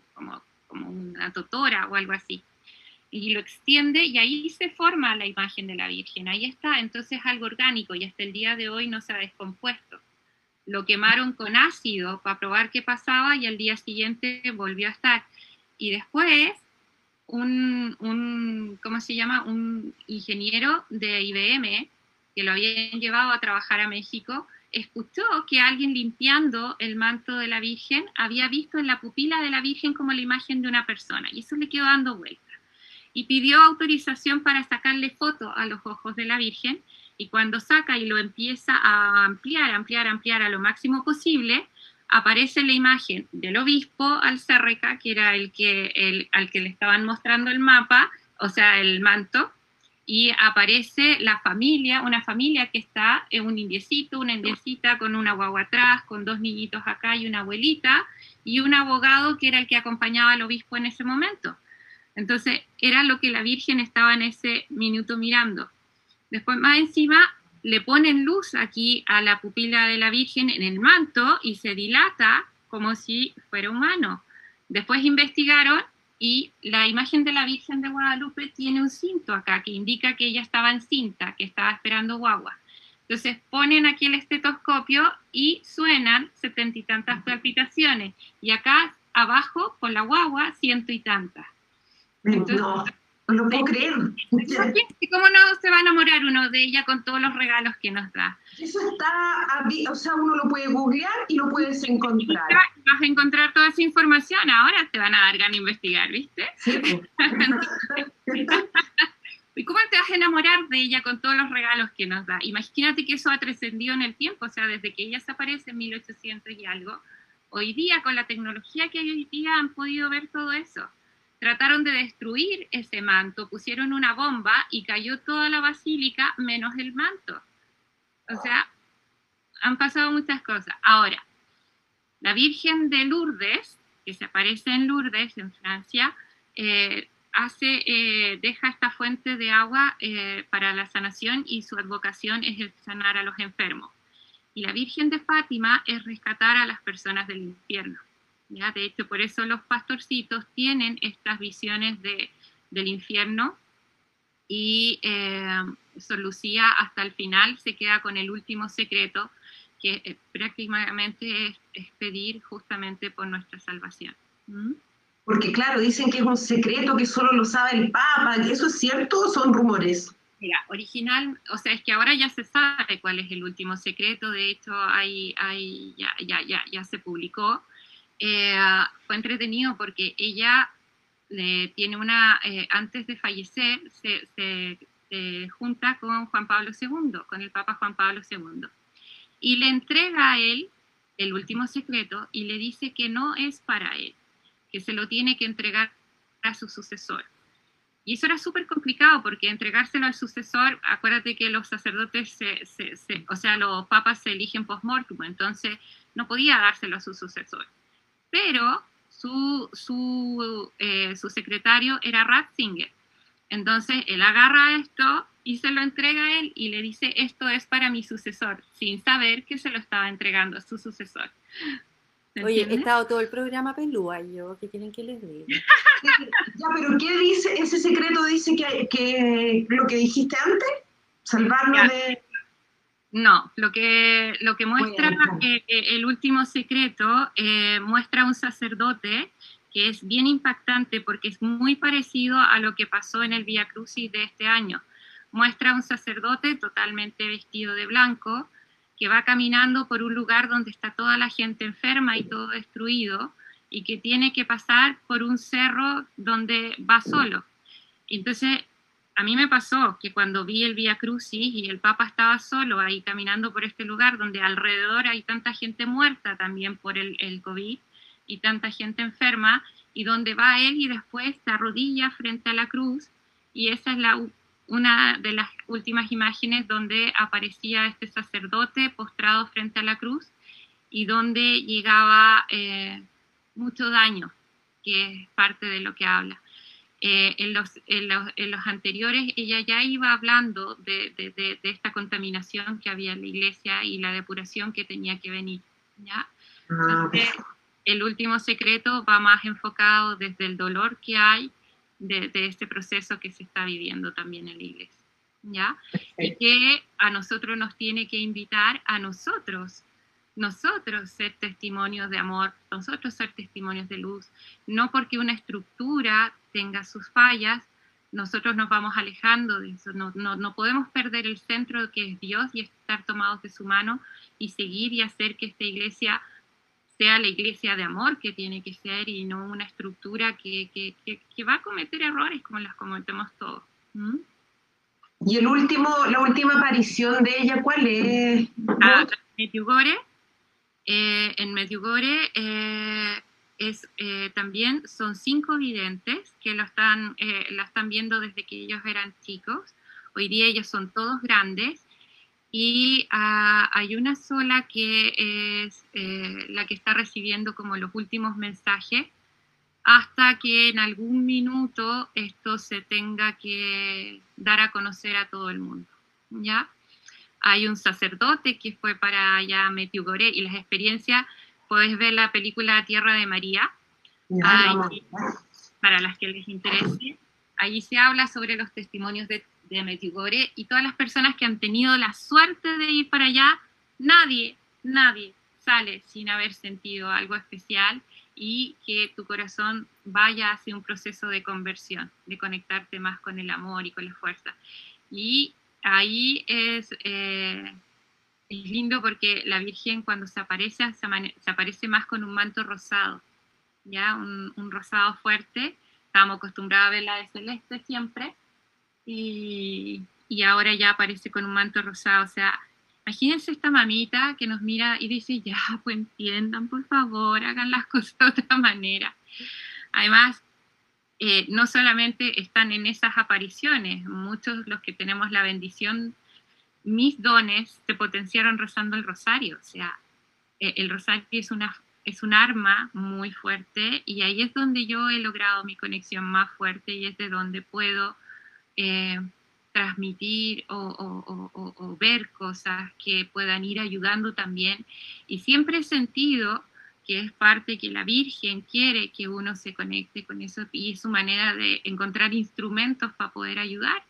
como, una totora o algo así. Y lo extiende y ahí se forma la imagen de la Virgen. Ahí está, entonces algo orgánico y hasta el día de hoy no se ha descompuesto. Lo quemaron con ácido para probar qué pasaba y al día siguiente volvió a estar. Y después, un, un, ¿cómo se llama? Un ingeniero de IBM, que lo habían llevado a trabajar a México, escuchó que alguien limpiando el manto de la Virgen había visto en la pupila de la Virgen como la imagen de una persona, y eso le quedó dando vuelta. Y pidió autorización para sacarle foto a los ojos de la Virgen, y cuando saca y lo empieza a ampliar, ampliar, ampliar a lo máximo posible, aparece la imagen del obispo Alcerreca, que era el que, el, al que le estaban mostrando el mapa, o sea, el manto, y aparece la familia, una familia que está en un indiecito, una indiecita con una guagua atrás, con dos niñitos acá y una abuelita, y un abogado que era el que acompañaba al obispo en ese momento. Entonces, era lo que la Virgen estaba en ese minuto mirando. Después, más encima, le ponen luz aquí a la pupila de la Virgen en el manto y se dilata como si fuera humano. Después investigaron y la imagen de la Virgen de Guadalupe tiene un cinto acá que indica que ella estaba en cinta, que estaba esperando guagua. Entonces ponen aquí el estetoscopio y suenan setenta y tantas palpitaciones. Y acá abajo, con la guagua, ciento y tantas. Entonces, no lo puedo creer. ¿Cómo no se va a enamorar uno de ella con todos los regalos que nos da? Eso está, o sea, uno lo puede googlear y lo puedes encontrar. Vas a encontrar toda esa información, ahora te van a dar ganas de investigar, ¿viste? Sí. ¿Y cómo te vas a enamorar de ella con todos los regalos que nos da? Imagínate que eso ha trascendido en el tiempo, o sea, desde que ella se aparece en 1800 y algo, hoy día con la tecnología que hay hoy día han podido ver todo eso trataron de destruir ese manto, pusieron una bomba y cayó toda la basílica menos el manto. O sea, han pasado muchas cosas. Ahora, la Virgen de Lourdes, que se aparece en Lourdes, en Francia, eh, hace, eh, deja esta fuente de agua eh, para la sanación y su advocación es el sanar a los enfermos. Y la Virgen de Fátima es rescatar a las personas del infierno. De hecho, por eso los pastorcitos tienen estas visiones de, del infierno y eh, Sor Lucía hasta el final se queda con el último secreto, que eh, prácticamente es, pedir justamente por nuestra salvación. ¿Mm? Porque claro, dicen que es un secreto que solo lo sabe el Papa, ¿eso es cierto o son rumores? Mira, original, o sea, es que ahora ya se sabe cuál es el último secreto, de hecho hay, hay, ya, ya, ya, ya se publicó. Eh, fue entretenido porque ella eh, tiene una, eh, antes de fallecer, se, se junta con Juan Pablo II, con el Papa Juan Pablo II, y le entrega a él el último secreto y le dice que no es para él, que se lo tiene que entregar a su sucesor. Y eso era súper complicado porque entregárselo al sucesor, acuérdate que los sacerdotes, se, se, o sea, los papas se eligen post-mortem, entonces no podía dárselo a su sucesor. Pero su, su, eh, su secretario era Ratzinger. Entonces él agarra esto y se lo entrega a él y le dice, esto es para mi sucesor, sin saber que se lo estaba entregando a su sucesor. Oye, he estado todo el programa pelúa, yo, ¿qué quieren que les diga? ya, pero ¿qué dice? ¿Ese secreto dice que, que lo que dijiste antes? ¿Salvarnos de...? No, lo que, lo que muestra eh, el último secreto eh, muestra un sacerdote que es bien impactante porque es muy parecido a lo que pasó en el Via Crucis de este año. Muestra un sacerdote totalmente vestido de blanco, que va caminando por un lugar donde está toda la gente enferma y todo destruido y que tiene que pasar por un cerro donde va solo. Entonces, a mí me pasó que cuando vi el Vía Crucis y el Papa estaba solo ahí caminando por este lugar donde alrededor hay tanta gente muerta también por el, el COVID y tanta gente enferma, y donde va él y después se arrodilla frente a la cruz, y esa es la una de las últimas imágenes donde aparecía este sacerdote postrado frente a la cruz y donde llegaba eh, mucho daño, que es parte de lo que habla. Eh, en, los, en, los, anteriores ella ya iba hablando de, de, esta contaminación que había en la iglesia y la depuración que tenía que venir. ¿ya? Ah, el último secreto va más enfocado desde el dolor que hay de, este proceso que se está viviendo también en la iglesia. ¿ya? Y que a nosotros nos tiene que invitar a nosotros, nosotros ser testimonios de amor, nosotros ser testimonios de luz, no porque una estructura tenga sus fallas, nosotros nos vamos alejando de eso, no, no, no podemos perder el centro que es Dios y estar tomados de su mano y seguir y hacer que esta iglesia sea la iglesia de amor que tiene que ser y no una estructura que, que, que, va a cometer errores como las cometemos todos. Y el último, la última aparición de ella, ¿cuál es? Ah, Medjugorje. Eh, en Medjugorje eh, es, eh, también son cinco videntes que lo están, eh, la están viendo desde que ellos eran chicos. Hoy día ellos son todos grandes y ah, hay una sola que es eh, la que está recibiendo como los últimos mensajes hasta que en algún minuto esto se tenga que dar a conocer a todo el mundo. ¿ya? Hay un sacerdote que fue para allá Metiugoré y las experiencias, puedes ver la película Tierra de María, para las que les interese. Allí se habla sobre los testimonios de de Medjugorje y todas las personas que han tenido la suerte de ir para allá, nadie, nadie sale sin haber sentido algo especial y que tu corazón vaya hacia un proceso de conversión, de conectarte más con el amor y con la fuerza. Y ahí es, eh, es lindo porque la Virgen cuando se aparece, se, aparece más con un manto rosado, ¿ya? Un, un rosado fuerte. Estábamos acostumbrados a verla de celeste siempre, y, ahora ya aparece con un manto rosado. O sea, imagínense esta mamita que nos mira y dice, ya, pues entiendan, por favor, hagan las cosas de otra manera. Además, eh, no solamente están en esas apariciones, muchos los que tenemos la bendición, mis dones se potenciaron rezando el rosario. O sea, eh, el rosario es una es un arma muy fuerte y ahí es donde yo he logrado mi conexión más fuerte y es de donde puedo eh, transmitir o, ver cosas que puedan ir ayudando también. Y siempre he sentido que es parte que la Virgen quiere que uno se conecte con eso y es su manera de encontrar instrumentos para poder ayudar.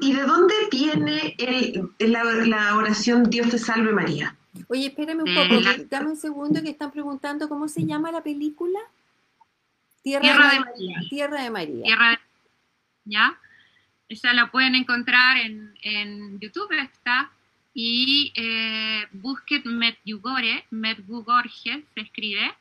¿y de dónde viene el, la, oración Dios te salve María? Oye, espérame un poco, dame un segundo que están preguntando cómo se llama la película. Tierra, de, María. Tierra de María. Tierra de ¿Ya? Esa la pueden encontrar en, en YouTube, está. Y eh, busquen Medjugorje, Medjugorje se escribe,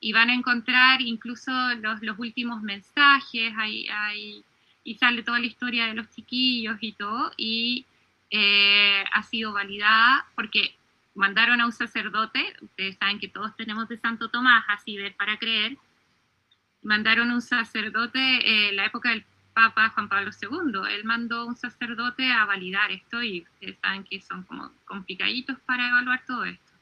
y van a encontrar incluso los, los últimos mensajes, hay, hay, y sale toda la historia de los chiquillos y todo, y eh, ha sido validada porque mandaron a un sacerdote, ustedes saben que todos tenemos de Santo Tomás, así ver para creer, mandaron un sacerdote en la época del Papa Juan Pablo II. Él mandó un sacerdote a validar esto y ustedes saben que son como complicaditos para evaluar todo esto.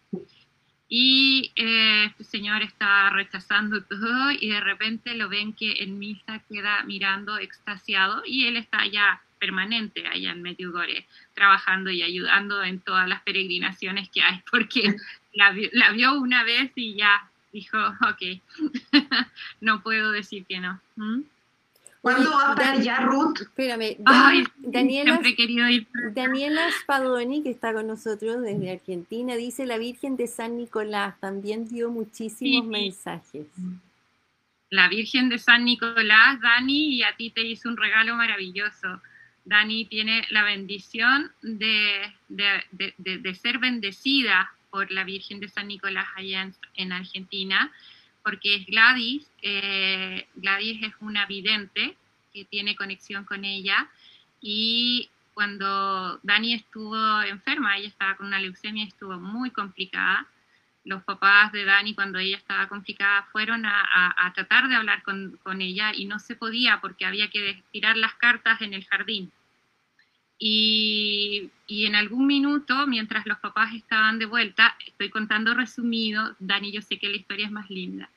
Y eh, este señor está rechazando todo y de repente lo ven que en misa queda mirando extasiado y él está ya permanente allá en Medjugorje, trabajando y ayudando en todas las peregrinaciones que hay, porque la, la vio una vez y ya dijo, ok, no puedo decir que no. ¿Mm? ¿Cuándo va a estar ya Ruth? Espérame, Daniela, Daniela Spadoni, que está con nosotros desde Argentina, dice la Virgen de San Nicolás también dio muchísimos mensajes. La Virgen de San Nicolás, Dani, y a ti te hizo un regalo maravilloso. Dani tiene la bendición de, de ser bendecida por la Virgen de San Nicolás allá en, Argentina, porque es Gladys, eh, Gladys es una vidente que tiene conexión con ella y cuando Dani estuvo enferma, ella estaba con una leucemia, estuvo muy complicada. Los papás de Dani, cuando ella estaba complicada, fueron a, tratar de hablar con, con, ella y no se podía porque había que tirar las cartas en el jardín. Y, en algún minuto, mientras los papás estaban de vuelta, estoy contando resumido, Dani, yo sé que la historia es más linda.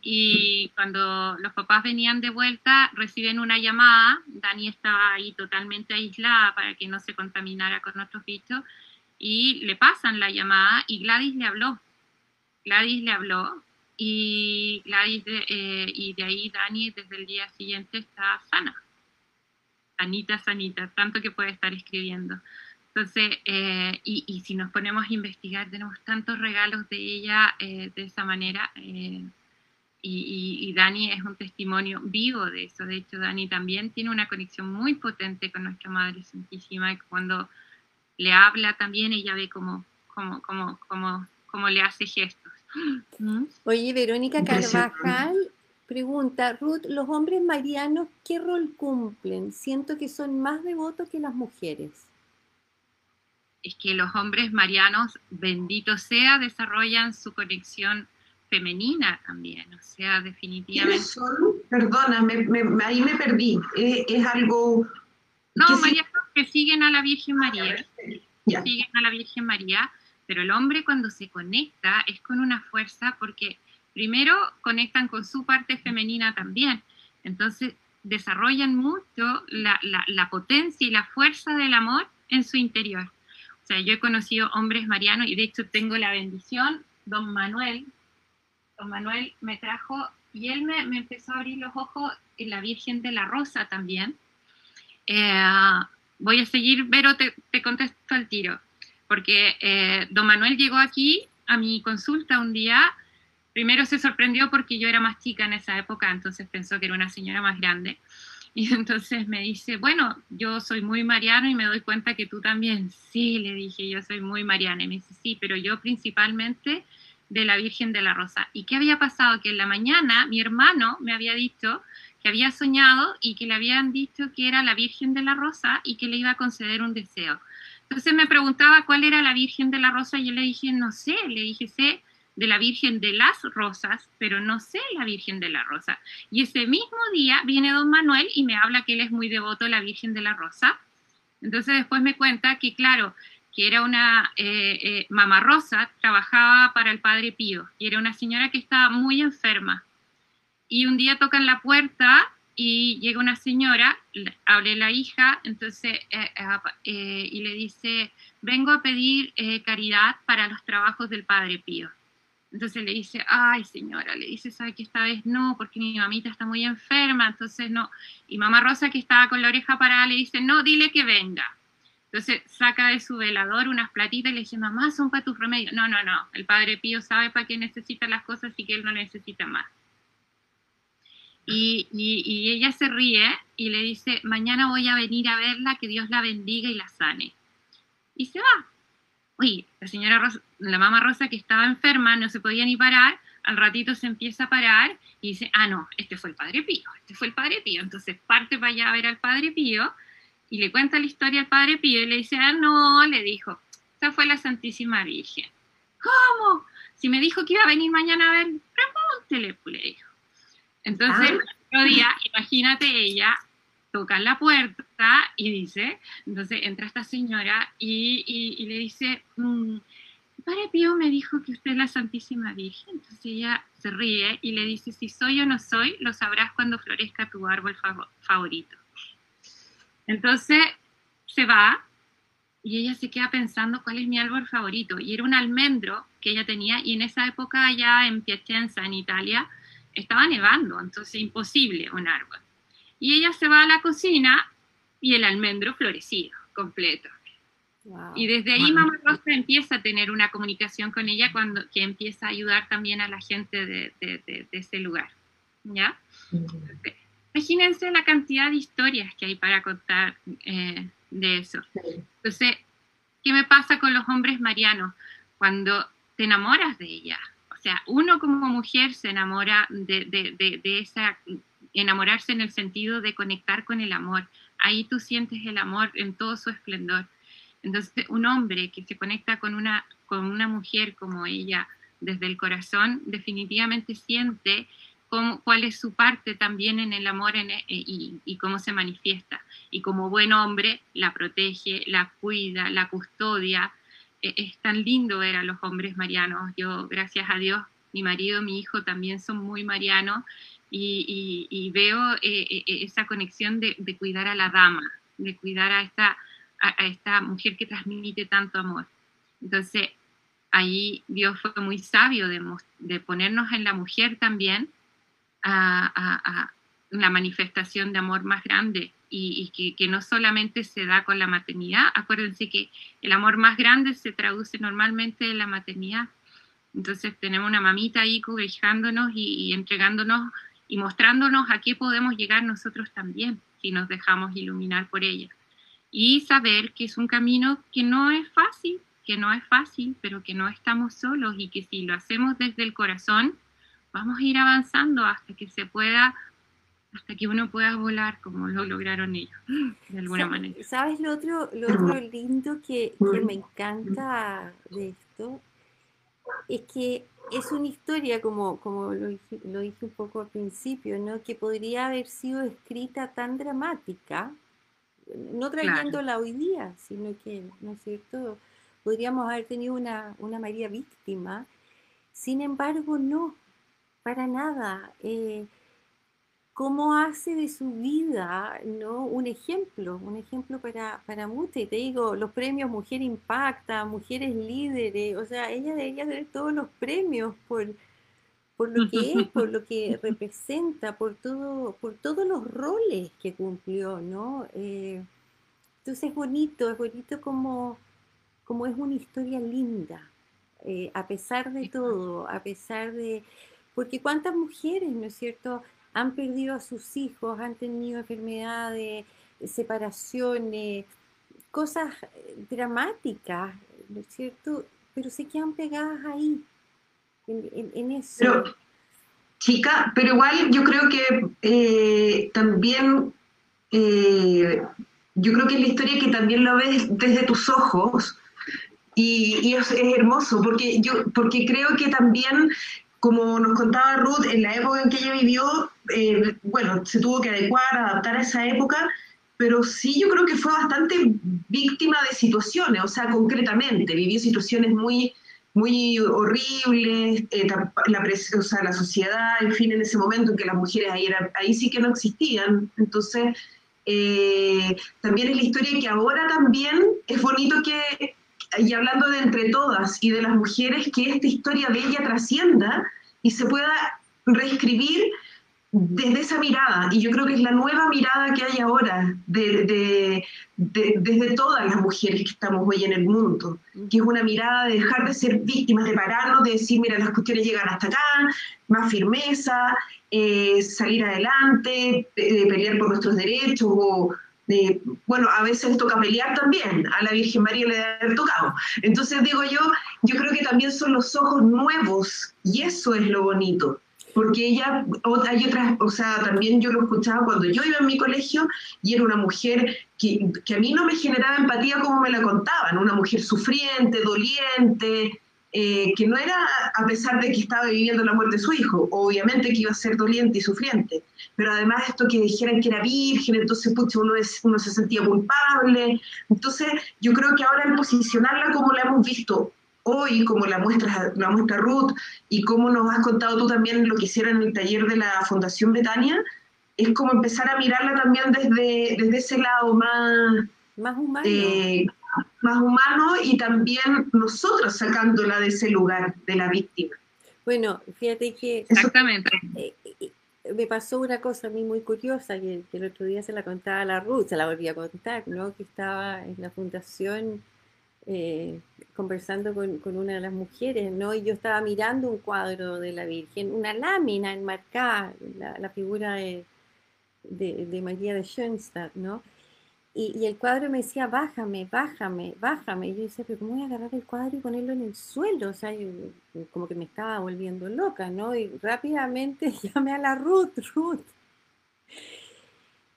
Y cuando los papás venían de vuelta, reciben una llamada, Dani estaba ahí totalmente aislada para que no se contaminara con otros bichos, y le pasan la llamada y Gladys le habló. Gladys le habló y Gladys eh, y de ahí Dani desde el día siguiente está sana sanita, sanita, tanto que puede estar escribiendo. Entonces, eh, y, si nos ponemos a investigar, tenemos tantos regalos de ella eh, de esa manera. Eh, y, Dani es un testimonio vivo de eso. De hecho, Dani también tiene una conexión muy potente con nuestra Madre Santísima. Y cuando le habla también, ella ve cómo, cómo, cómo, cómo, cómo le hace gestos. Oye, Verónica Carvajal Pregunta, Ruth, ¿los hombres marianos qué rol cumplen? Siento que son más devotos que las mujeres. Es que los hombres marianos, bendito sea, desarrollan su conexión femenina también, o sea, definitivamente. Son? Perdona, ahí me perdí. ¿Es, algo... No, marianos que siguen a la Virgen María, siguen a la Virgen María, pero el hombre cuando se conecta es con una fuerza porque primero conectan con su parte femenina también. Entonces desarrollan mucho la, potencia y la fuerza del amor en su interior. O sea, yo he conocido hombres marianos y de hecho tengo la bendición, don Manuel, don Manuel me trajo y él me, empezó a abrir los ojos en la Virgen de la Rosa también. Eh, voy a seguir, pero te, contesto al tiro, porque eh, don Manuel llegó aquí a mi consulta un día primero se sorprendió porque yo era más chica en esa época, entonces pensó que era una señora más grande. Y entonces me dice, bueno, yo soy muy mariano y me doy cuenta que tú también. Sí, le dije, yo soy muy mariana. Y me dice, sí, pero yo principalmente de la Virgen de la Rosa. ¿Y qué había pasado? Que en la mañana mi hermano me había dicho que había soñado y que le habían dicho que era la Virgen de la Rosa y que le iba a conceder un deseo. Entonces me preguntaba cuál era la Virgen de la Rosa y yo le dije, no sé, le dije, sé de la Virgen de las Rosas, pero no sé la Virgen de la Rosa. Y ese mismo día viene don Manuel y me habla que él es muy devoto a la Virgen de la Rosa. Entonces después me cuenta que, claro, que era una eh, eh, mamá Rosa, trabajaba para el Padre Pío, y era una señora que estaba muy enferma. Y un día tocan la puerta y llega una señora, abre la hija, entonces, eh, y le dice, vengo a pedir caridad para los trabajos del Padre Pío. Entonces le dice, ay señora, le dice, ¿sabe que esta vez no? Porque mi mamita está muy enferma, entonces no. Y mamá Rosa, que estaba con la oreja parada, le dice, no, dile que venga. Entonces saca de su velador unas platitas y le dice, mamá, son para tus remedios. No, no, no, el padre Pío sabe para qué necesita las cosas y que él no necesita más. Y, y, ella se ríe y le dice, mañana voy a venir a verla, que Dios la bendiga y la sane. Y se va. Oye, la señora Rosa, la mamá Rosa que estaba enferma, no se podía ni parar, al ratito se empieza a parar y dice, ah, no, este fue el Padre Pío, este fue el Padre Pío. Entonces parte para allá a ver al Padre Pío y le cuenta la historia al Padre Pío y le dice, ah, no, le dijo, esa fue la Santísima Virgen. ¿Cómo? Si me dijo que iba a venir mañana a ver, pregúntele, le dijo. Entonces, ah. el otro día, imagínate ella, toca la puerta y dice, entonces entra esta señora y, le dice, mm, Padre Pío me dijo que usted es la Santísima Virgen. Entonces ella se ríe y le dice, si soy o no soy, lo sabrás cuando florezca tu árbol favorito. Entonces se va y ella se queda pensando cuál es mi árbol favorito. Y era un almendro que ella tenía y en esa época allá en Piacenza, en Italia, estaba nevando, entonces imposible un árbol. Y ella se va a la cocina y el almendro florecido, completo. Y desde ahí Mamá Rosa empieza a tener una comunicación con ella cuando, que empieza a ayudar también a la gente de, de, ese lugar. ¿Ya? Imagínense la cantidad de historias que hay para contar eh, de eso. Entonces, ¿qué me pasa con los hombres marianos? Cuando te enamoras de ella. O sea, uno como mujer se enamora de, de esa, enamorarse en el sentido de conectar con el amor. Ahí tú sientes el amor en todo su esplendor. Entonces, un hombre que se conecta con una, con una mujer como ella desde el corazón, definitivamente siente cuál es su parte también en el amor e, y, cómo se manifiesta. Y como buen hombre la protege, la cuida, la custodia. E, es tan lindo ver a los hombres marianos. Yo, gracias a Dios, mi marido, mi hijo también son muy marianos y, veo eh, eh, esa conexión de, cuidar a la dama, de cuidar a esta, a esta mujer que transmite tanto amor. Entonces, ahí Dios fue muy sabio de, de ponernos en la mujer también a, la manifestación de amor más grande y, que, no solamente se da con la maternidad. Acuérdense que el amor más grande se traduce normalmente en la maternidad. Entonces tenemos una mamita ahí cobijándonos y, entregándonos y mostrándonos a qué podemos llegar nosotros también si nos dejamos iluminar por ella. Y saber que es un camino que no es fácil, que no es fácil, pero que no estamos solos y que si lo hacemos desde el corazón, vamos a ir avanzando hasta que se pueda, hasta que uno pueda volar como lo lograron ellos, de alguna manera. ¿Sabes lo otro, lo otro lindo que, que me encanta de esto? Es que es una historia, como, como lo, lo, dije un poco al principio, ¿no? que podría haber sido escrita tan dramática, no trayéndola hoy día, sino que, ¿no es cierto?, podríamos haber tenido una, una María víctima, sin embargo, no, para nada. Eh, ¿Cómo hace de su vida ¿no? un ejemplo? Un ejemplo para, para muchos. te digo, los premios Mujer Impacta, Mujeres Líderes, o sea, ella debería tener todos los premios por, por lo que es, por lo que representa, por, todo, por todos los roles que cumplió, ¿no? Eh, entonces es bonito, es bonito como, como es una historia linda, eh, a pesar de todo, a pesar de, porque cuántas mujeres, ¿no es cierto?, han perdido a sus hijos, han tenido enfermedades, separaciones, cosas eh, dramáticas, ¿no es cierto? Pero se quedan pegadas ahí, en, eso. Chica, pero igual yo creo que eh, también, eh, yo creo que es la historia que también lo ves desde tus ojos, y, es, es, hermoso porque yo porque creo que también como nos contaba Ruth, en la época en que ella vivió, eh, bueno, se tuvo que adecuar, adaptar a esa época, pero sí yo creo que fue bastante víctima de situaciones, o sea, concretamente, vivió situaciones muy, muy horribles, eh, la, o sea, la sociedad, en fin, en ese momento en que las mujeres ahí, sí que no existían, entonces eh, también es la historia que ahora también es bonito que y hablando de entre todas y de las mujeres, que esta historia de ella trascienda y se pueda reescribir desde esa mirada, y yo creo que es la nueva mirada que hay ahora de, desde todas las mujeres que estamos hoy en el mundo, que es una mirada de dejar de ser víctimas, de pararnos, de decir, mira, las cuestiones llegan hasta acá, más firmeza, eh, salir adelante, pelear por nuestros derechos, o bueno, a veces toca pelear también, a la Virgen María le debe haber tocado. Entonces digo yo, yo creo que también son los ojos nuevos, y eso es lo bonito porque ella, hay otras, o sea, también yo lo escuchaba cuando yo iba en mi colegio y era una mujer que, que a mí no me generaba empatía como me la contaban, una mujer sufriente, doliente, eh, que no era a pesar de que estaba viviendo la muerte de su hijo, obviamente que iba a ser doliente y sufriente, pero además esto que dijeran que era virgen, entonces pucha, uno, es, uno se sentía culpable, entonces yo creo que ahora al posicionarla como la hemos visto hoy, como la muestra, la muestra Ruth, y como nos has contado tú también lo que hicieron en el taller de la Fundación Betania, es como empezar a mirarla también desde, desde ese lado más, más humano. Eh, más humano y también nosotros sacándola de ese lugar de la víctima. Bueno, fíjate que... Exactamente. Eh, eh, me pasó una cosa a mí muy curiosa, que, que, el otro día se la contaba a la Ruth, se la volví a contar, ¿no? Que estaba en la fundación eh, conversando con, una de las mujeres, ¿no? Y yo estaba mirando un cuadro de la Virgen, una lámina enmarcada, la, figura de, María de Schoenstatt, ¿no? Y, el cuadro me decía, bájame, bájame, bájame. Y yo decía, pero ¿cómo voy a agarrar el cuadro y ponerlo en el suelo? O sea, como que me estaba volviendo loca, ¿no? Y rápidamente llamé a la Ruth, Ruth.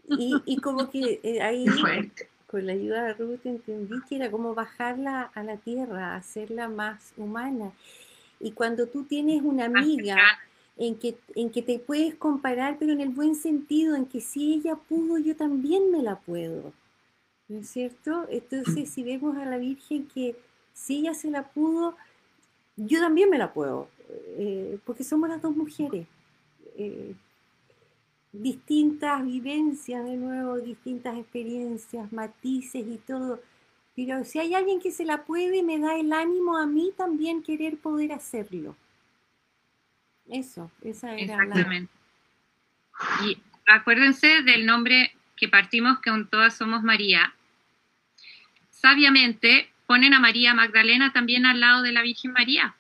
Y, como que eh, ahí con la ayuda de Ruth entendí que era como bajarla a la tierra, hacerla más humana. Y cuando tú tienes una amiga en que, en que te puedes comparar, pero en el buen sentido, en que si ella pudo, yo también me la puedo. ¿No es cierto? Entonces, si vemos a la Virgen que si ella se la pudo, yo también me la puedo, eh, porque somos las dos mujeres. Eh, distintas vivencias de nuevo, distintas experiencias, matices y todo. Pero si hay alguien que se la puede, me da el ánimo a mí también querer poder hacerlo. Eso, esa era Exactamente. Y acuérdense del nombre que partimos, que aún todas somos María. Sabiamente ponen a María Magdalena también al lado de la Virgen María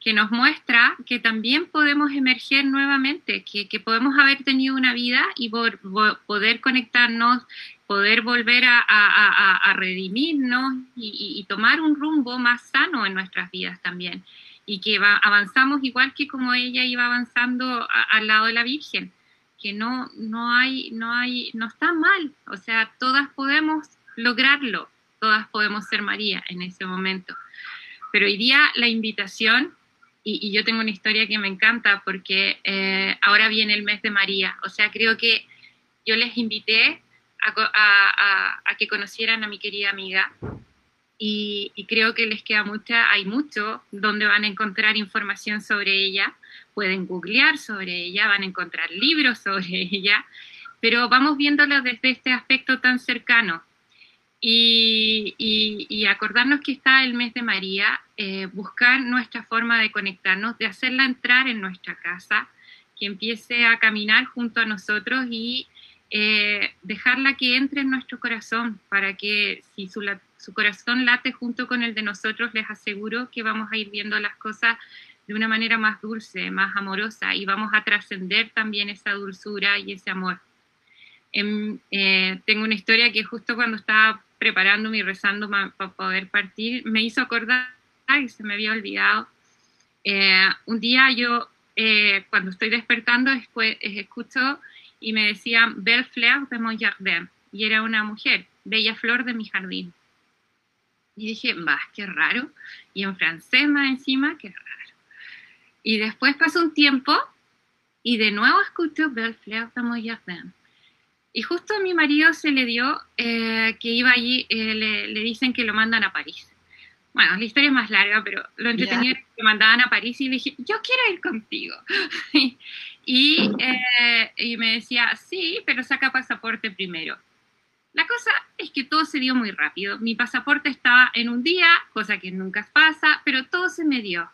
que nos muestra que también podemos emerger nuevamente, que, podemos haber tenido una vida y poder conectarnos, poder volver a, redimirnos y, tomar un rumbo más sano en nuestras vidas también. Y que avanzamos igual que como ella iba avanzando al lado de la Virgen, que no, no hay, no hay, no está mal, o sea, todas podemos lograrlo, todas podemos ser María en ese momento. Pero hoy día la invitación y, yo tengo una historia que me encanta porque eh, ahora viene el mes de María. O sea, creo que yo les invité a, que conocieran a mi querida amiga y, creo que les queda mucha, hay mucho donde van a encontrar información sobre ella, pueden googlear sobre ella, van a encontrar libros sobre ella, pero vamos viéndola desde este aspecto tan cercano. Y, acordarnos que está el mes de María, eh, buscar nuestra forma de conectarnos, de hacerla entrar en nuestra casa, que empiece a caminar junto a nosotros y eh, dejarla que entre en nuestro corazón, para que si su, su corazón late junto con el de nosotros, les aseguro que vamos a ir viendo las cosas de una manera más dulce, más amorosa y vamos a trascender también esa dulzura y ese amor. Em, eh, tengo una historia que justo cuando estaba preparándome y rezando para poder partir, me hizo acordar y se me había olvidado. Eh, un día yo, eh, cuando estoy despertando, después, escucho y me decían Belle Fleur de mon jardin, y era una mujer, bella flor de mi jardín. Y dije, va, qué raro. Y en francés más encima, qué raro. Y después pasó un tiempo y de nuevo escucho Belle Fleur de mon jardin. Y justo a mi marido se le dio eh, que iba allí, eh, le, dicen que lo mandan a París. Bueno, la historia es más larga, pero lo entretenido es que mandaban a París y le dije, yo quiero ir contigo. y, eh, y me decía, sí, pero saca pasaporte primero. La cosa es que todo se dio muy rápido. Mi pasaporte estaba en un día, cosa que nunca pasa, pero todo se me dio.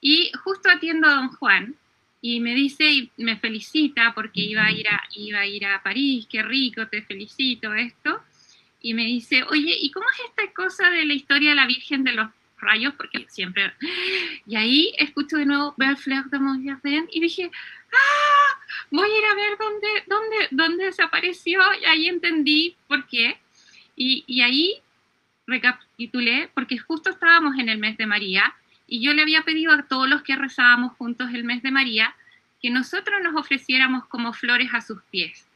Y justo atiendo a don Juan y me dice y me felicita porque iba a ir a, iba a, ir a París, qué rico, te felicito, esto. Y me dice, oye, ¿y cómo es esta cosa de la historia de la Virgen de los Rayos? Porque siempre... Y ahí escucho de nuevo Fleur de Montjardin y dije, ¡ah! Voy a ir a ver dónde, dónde, dónde desapareció y ahí entendí por qué. Y, y ahí recapitulé, porque justo estábamos en el mes de María y yo le había pedido a todos los que rezábamos juntos el mes de María que nosotros nos ofreciéramos como flores a sus pies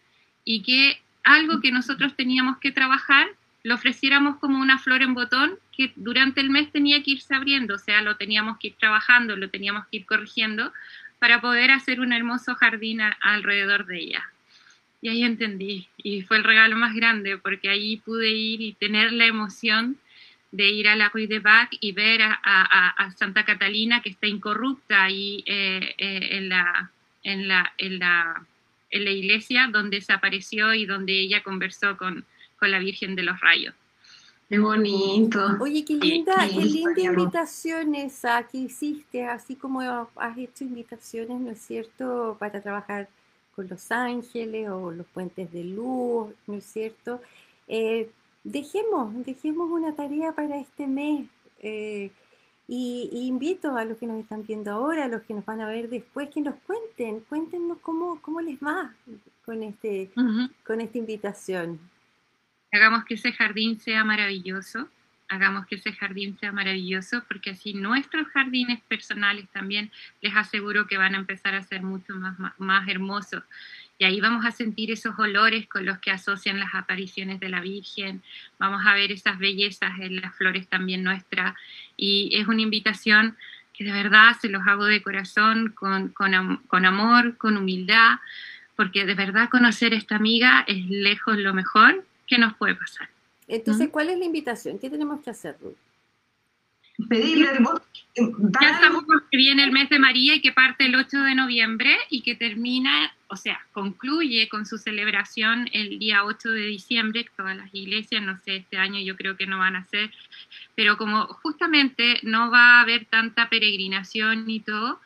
y que algo que nosotros teníamos que trabajar lo ofreciéramos como una flor en botón que durante el mes tenía que irse abriendo, o sea, lo teníamos que ir trabajando, lo teníamos que ir corrigiendo para poder hacer un hermoso jardín alrededor de ella. Y ahí entendí, y fue el regalo más grande, porque ahí pude ir y tener la emoción de ir a la Rue de Bac y ver a, Santa Catalina que está incorrupta ahí eh, eh, en, la, en, la, en, la, en, la, iglesia donde desapareció y donde ella conversó con, con la Virgen de los Rayos. Qué bonito. Oye, qué linda, qué, linda invitación esa que hiciste, así como has hecho invitaciones, ¿no es cierto?, para trabajar con los ángeles o los puentes de luz, ¿no es cierto? Eh, dejemos, dejemos una tarea para este mes. Eh, y, invito a los que nos están viendo ahora, a los que nos van a ver después, que nos cuenten, cuéntenos cómo, cómo les va con, este, con esta invitación. Hagamos que ese jardín sea maravilloso, hagamos que ese jardín sea maravilloso, porque así nuestros jardines personales también les aseguro que van a empezar a ser mucho más, más hermosos y ahí vamos a sentir esos olores con los que asocian las apariciones de la Virgen, vamos a ver esas bellezas en las flores también nuestras, y es una invitación que de verdad se los hago de corazón, con, con, amor, con humildad, porque de verdad conocer a esta amiga es lejos lo mejor que nos puede pasar. Entonces, ¿cuál es la invitación? ¿Qué tenemos que hacer, Ruth? Pedirle el voto. Ya sabemos que viene el mes de María y que parte el 8 de noviembre y que termina, o sea, concluye con su celebración el día 8 de diciembre. Todas las iglesias, no sé, este año yo creo que no van a ser, pero como justamente no va a haber tanta peregrinación y todo,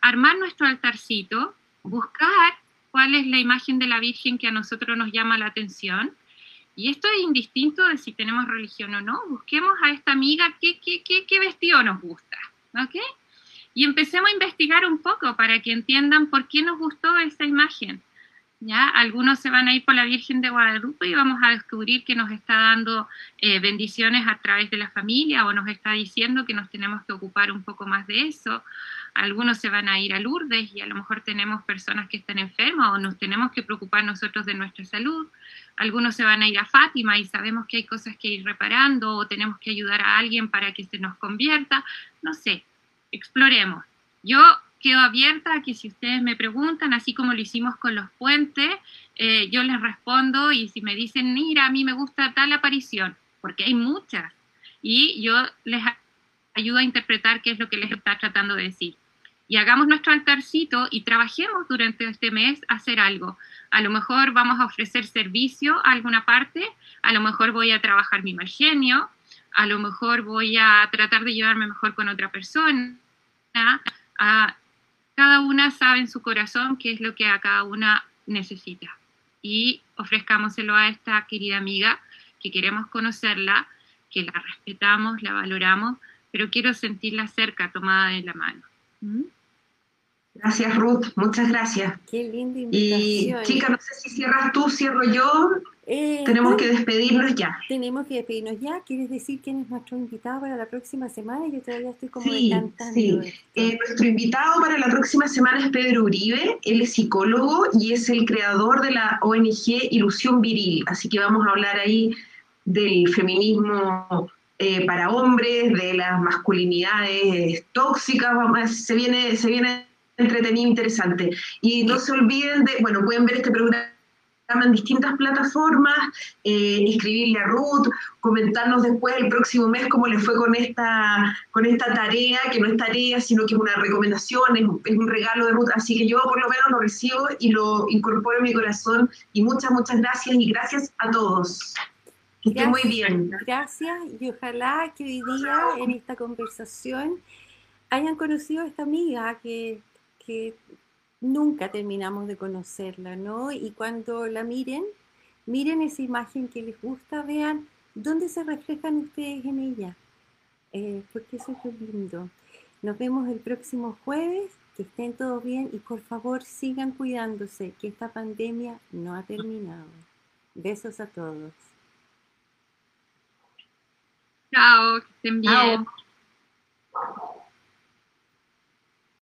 armar nuestro altarcito, buscar cuál es la imagen de la Virgen que a nosotros nos llama la atención y esto es indistinto de si tenemos religión o no. Busquemos a esta amiga qué, qué, qué, qué vestido nos gusta. ¿Ok? Y empecemos a investigar un poco para que entiendan por qué nos gustó esta imagen. ¿Ya? Algunos se van a ir por la Virgen de Guadalupe y vamos a descubrir que nos está dando eh, bendiciones a través de la familia o nos está diciendo que nos tenemos que ocupar un poco más de eso. Algunos se van a ir a Lourdes y a lo mejor tenemos personas que están enfermas o nos tenemos que preocupar nosotros de nuestra salud algunos se van a ir a Fátima y sabemos que hay cosas que ir reparando o tenemos que ayudar a alguien para que se nos convierta, no sé, exploremos. Yo quedo abierta a que si ustedes me preguntan, así como lo hicimos con los puentes, eh, yo les respondo y si me dicen, mira, a mí me gusta tal aparición, porque hay muchas, y yo les ayudo a interpretar qué es lo que les está tratando de decir. Y hagamos nuestro altarcito y trabajemos durante este mes hacer algo. A lo mejor vamos a ofrecer servicio a alguna parte, a lo mejor voy a trabajar mi mal genio, a lo mejor voy a tratar de llevarme mejor con otra persona. A, cada una sabe en su corazón qué es lo que a cada una necesita. Y ofrezcámoselo a esta querida amiga que queremos conocerla, que la respetamos, la valoramos, pero quiero sentirla cerca, tomada de la mano. ¿Mm? Gracias, Ruth. Muchas gracias. Qué linda invitación. Y, chica, no sé si cierras tú, cierro yo. Eh, tenemos que despedirnos ya. Tenemos que despedirnos ya. ¿Quieres decir quién es nuestro invitado para la próxima semana? Yo todavía estoy como sí, Sí. Eh, nuestro invitado para la próxima semana es Pedro Uribe. Él es psicólogo y es el creador de la ONG Ilusión Viril. Así que vamos a hablar ahí del feminismo eh, para hombres, de las masculinidades tóxicas. Se viene, se viene entretenido, interesante. Y no se olviden de, bueno, pueden ver este programa en distintas plataformas, eh, escribirle a Ruth, comentarnos después el próximo mes cómo le fue con esta, con esta tarea, que no es tarea, sino que es una recomendación, es, es, un regalo de Ruth. Así que yo por lo menos lo recibo y lo incorporo en mi corazón. Y muchas, muchas gracias y gracias a todos. Que estén muy bien. Gracias y ojalá que hoy día en esta conversación hayan conocido a esta amiga que, que nunca terminamos de conocerla, ¿no? Y cuando la miren, miren esa imagen que les gusta, vean dónde se reflejan ustedes en ella, eh, porque eso es lo lindo. Nos vemos el próximo jueves, que estén todos bien y por favor sigan cuidándose, que esta pandemia no ha terminado. Besos a todos. Chao, que estén bien.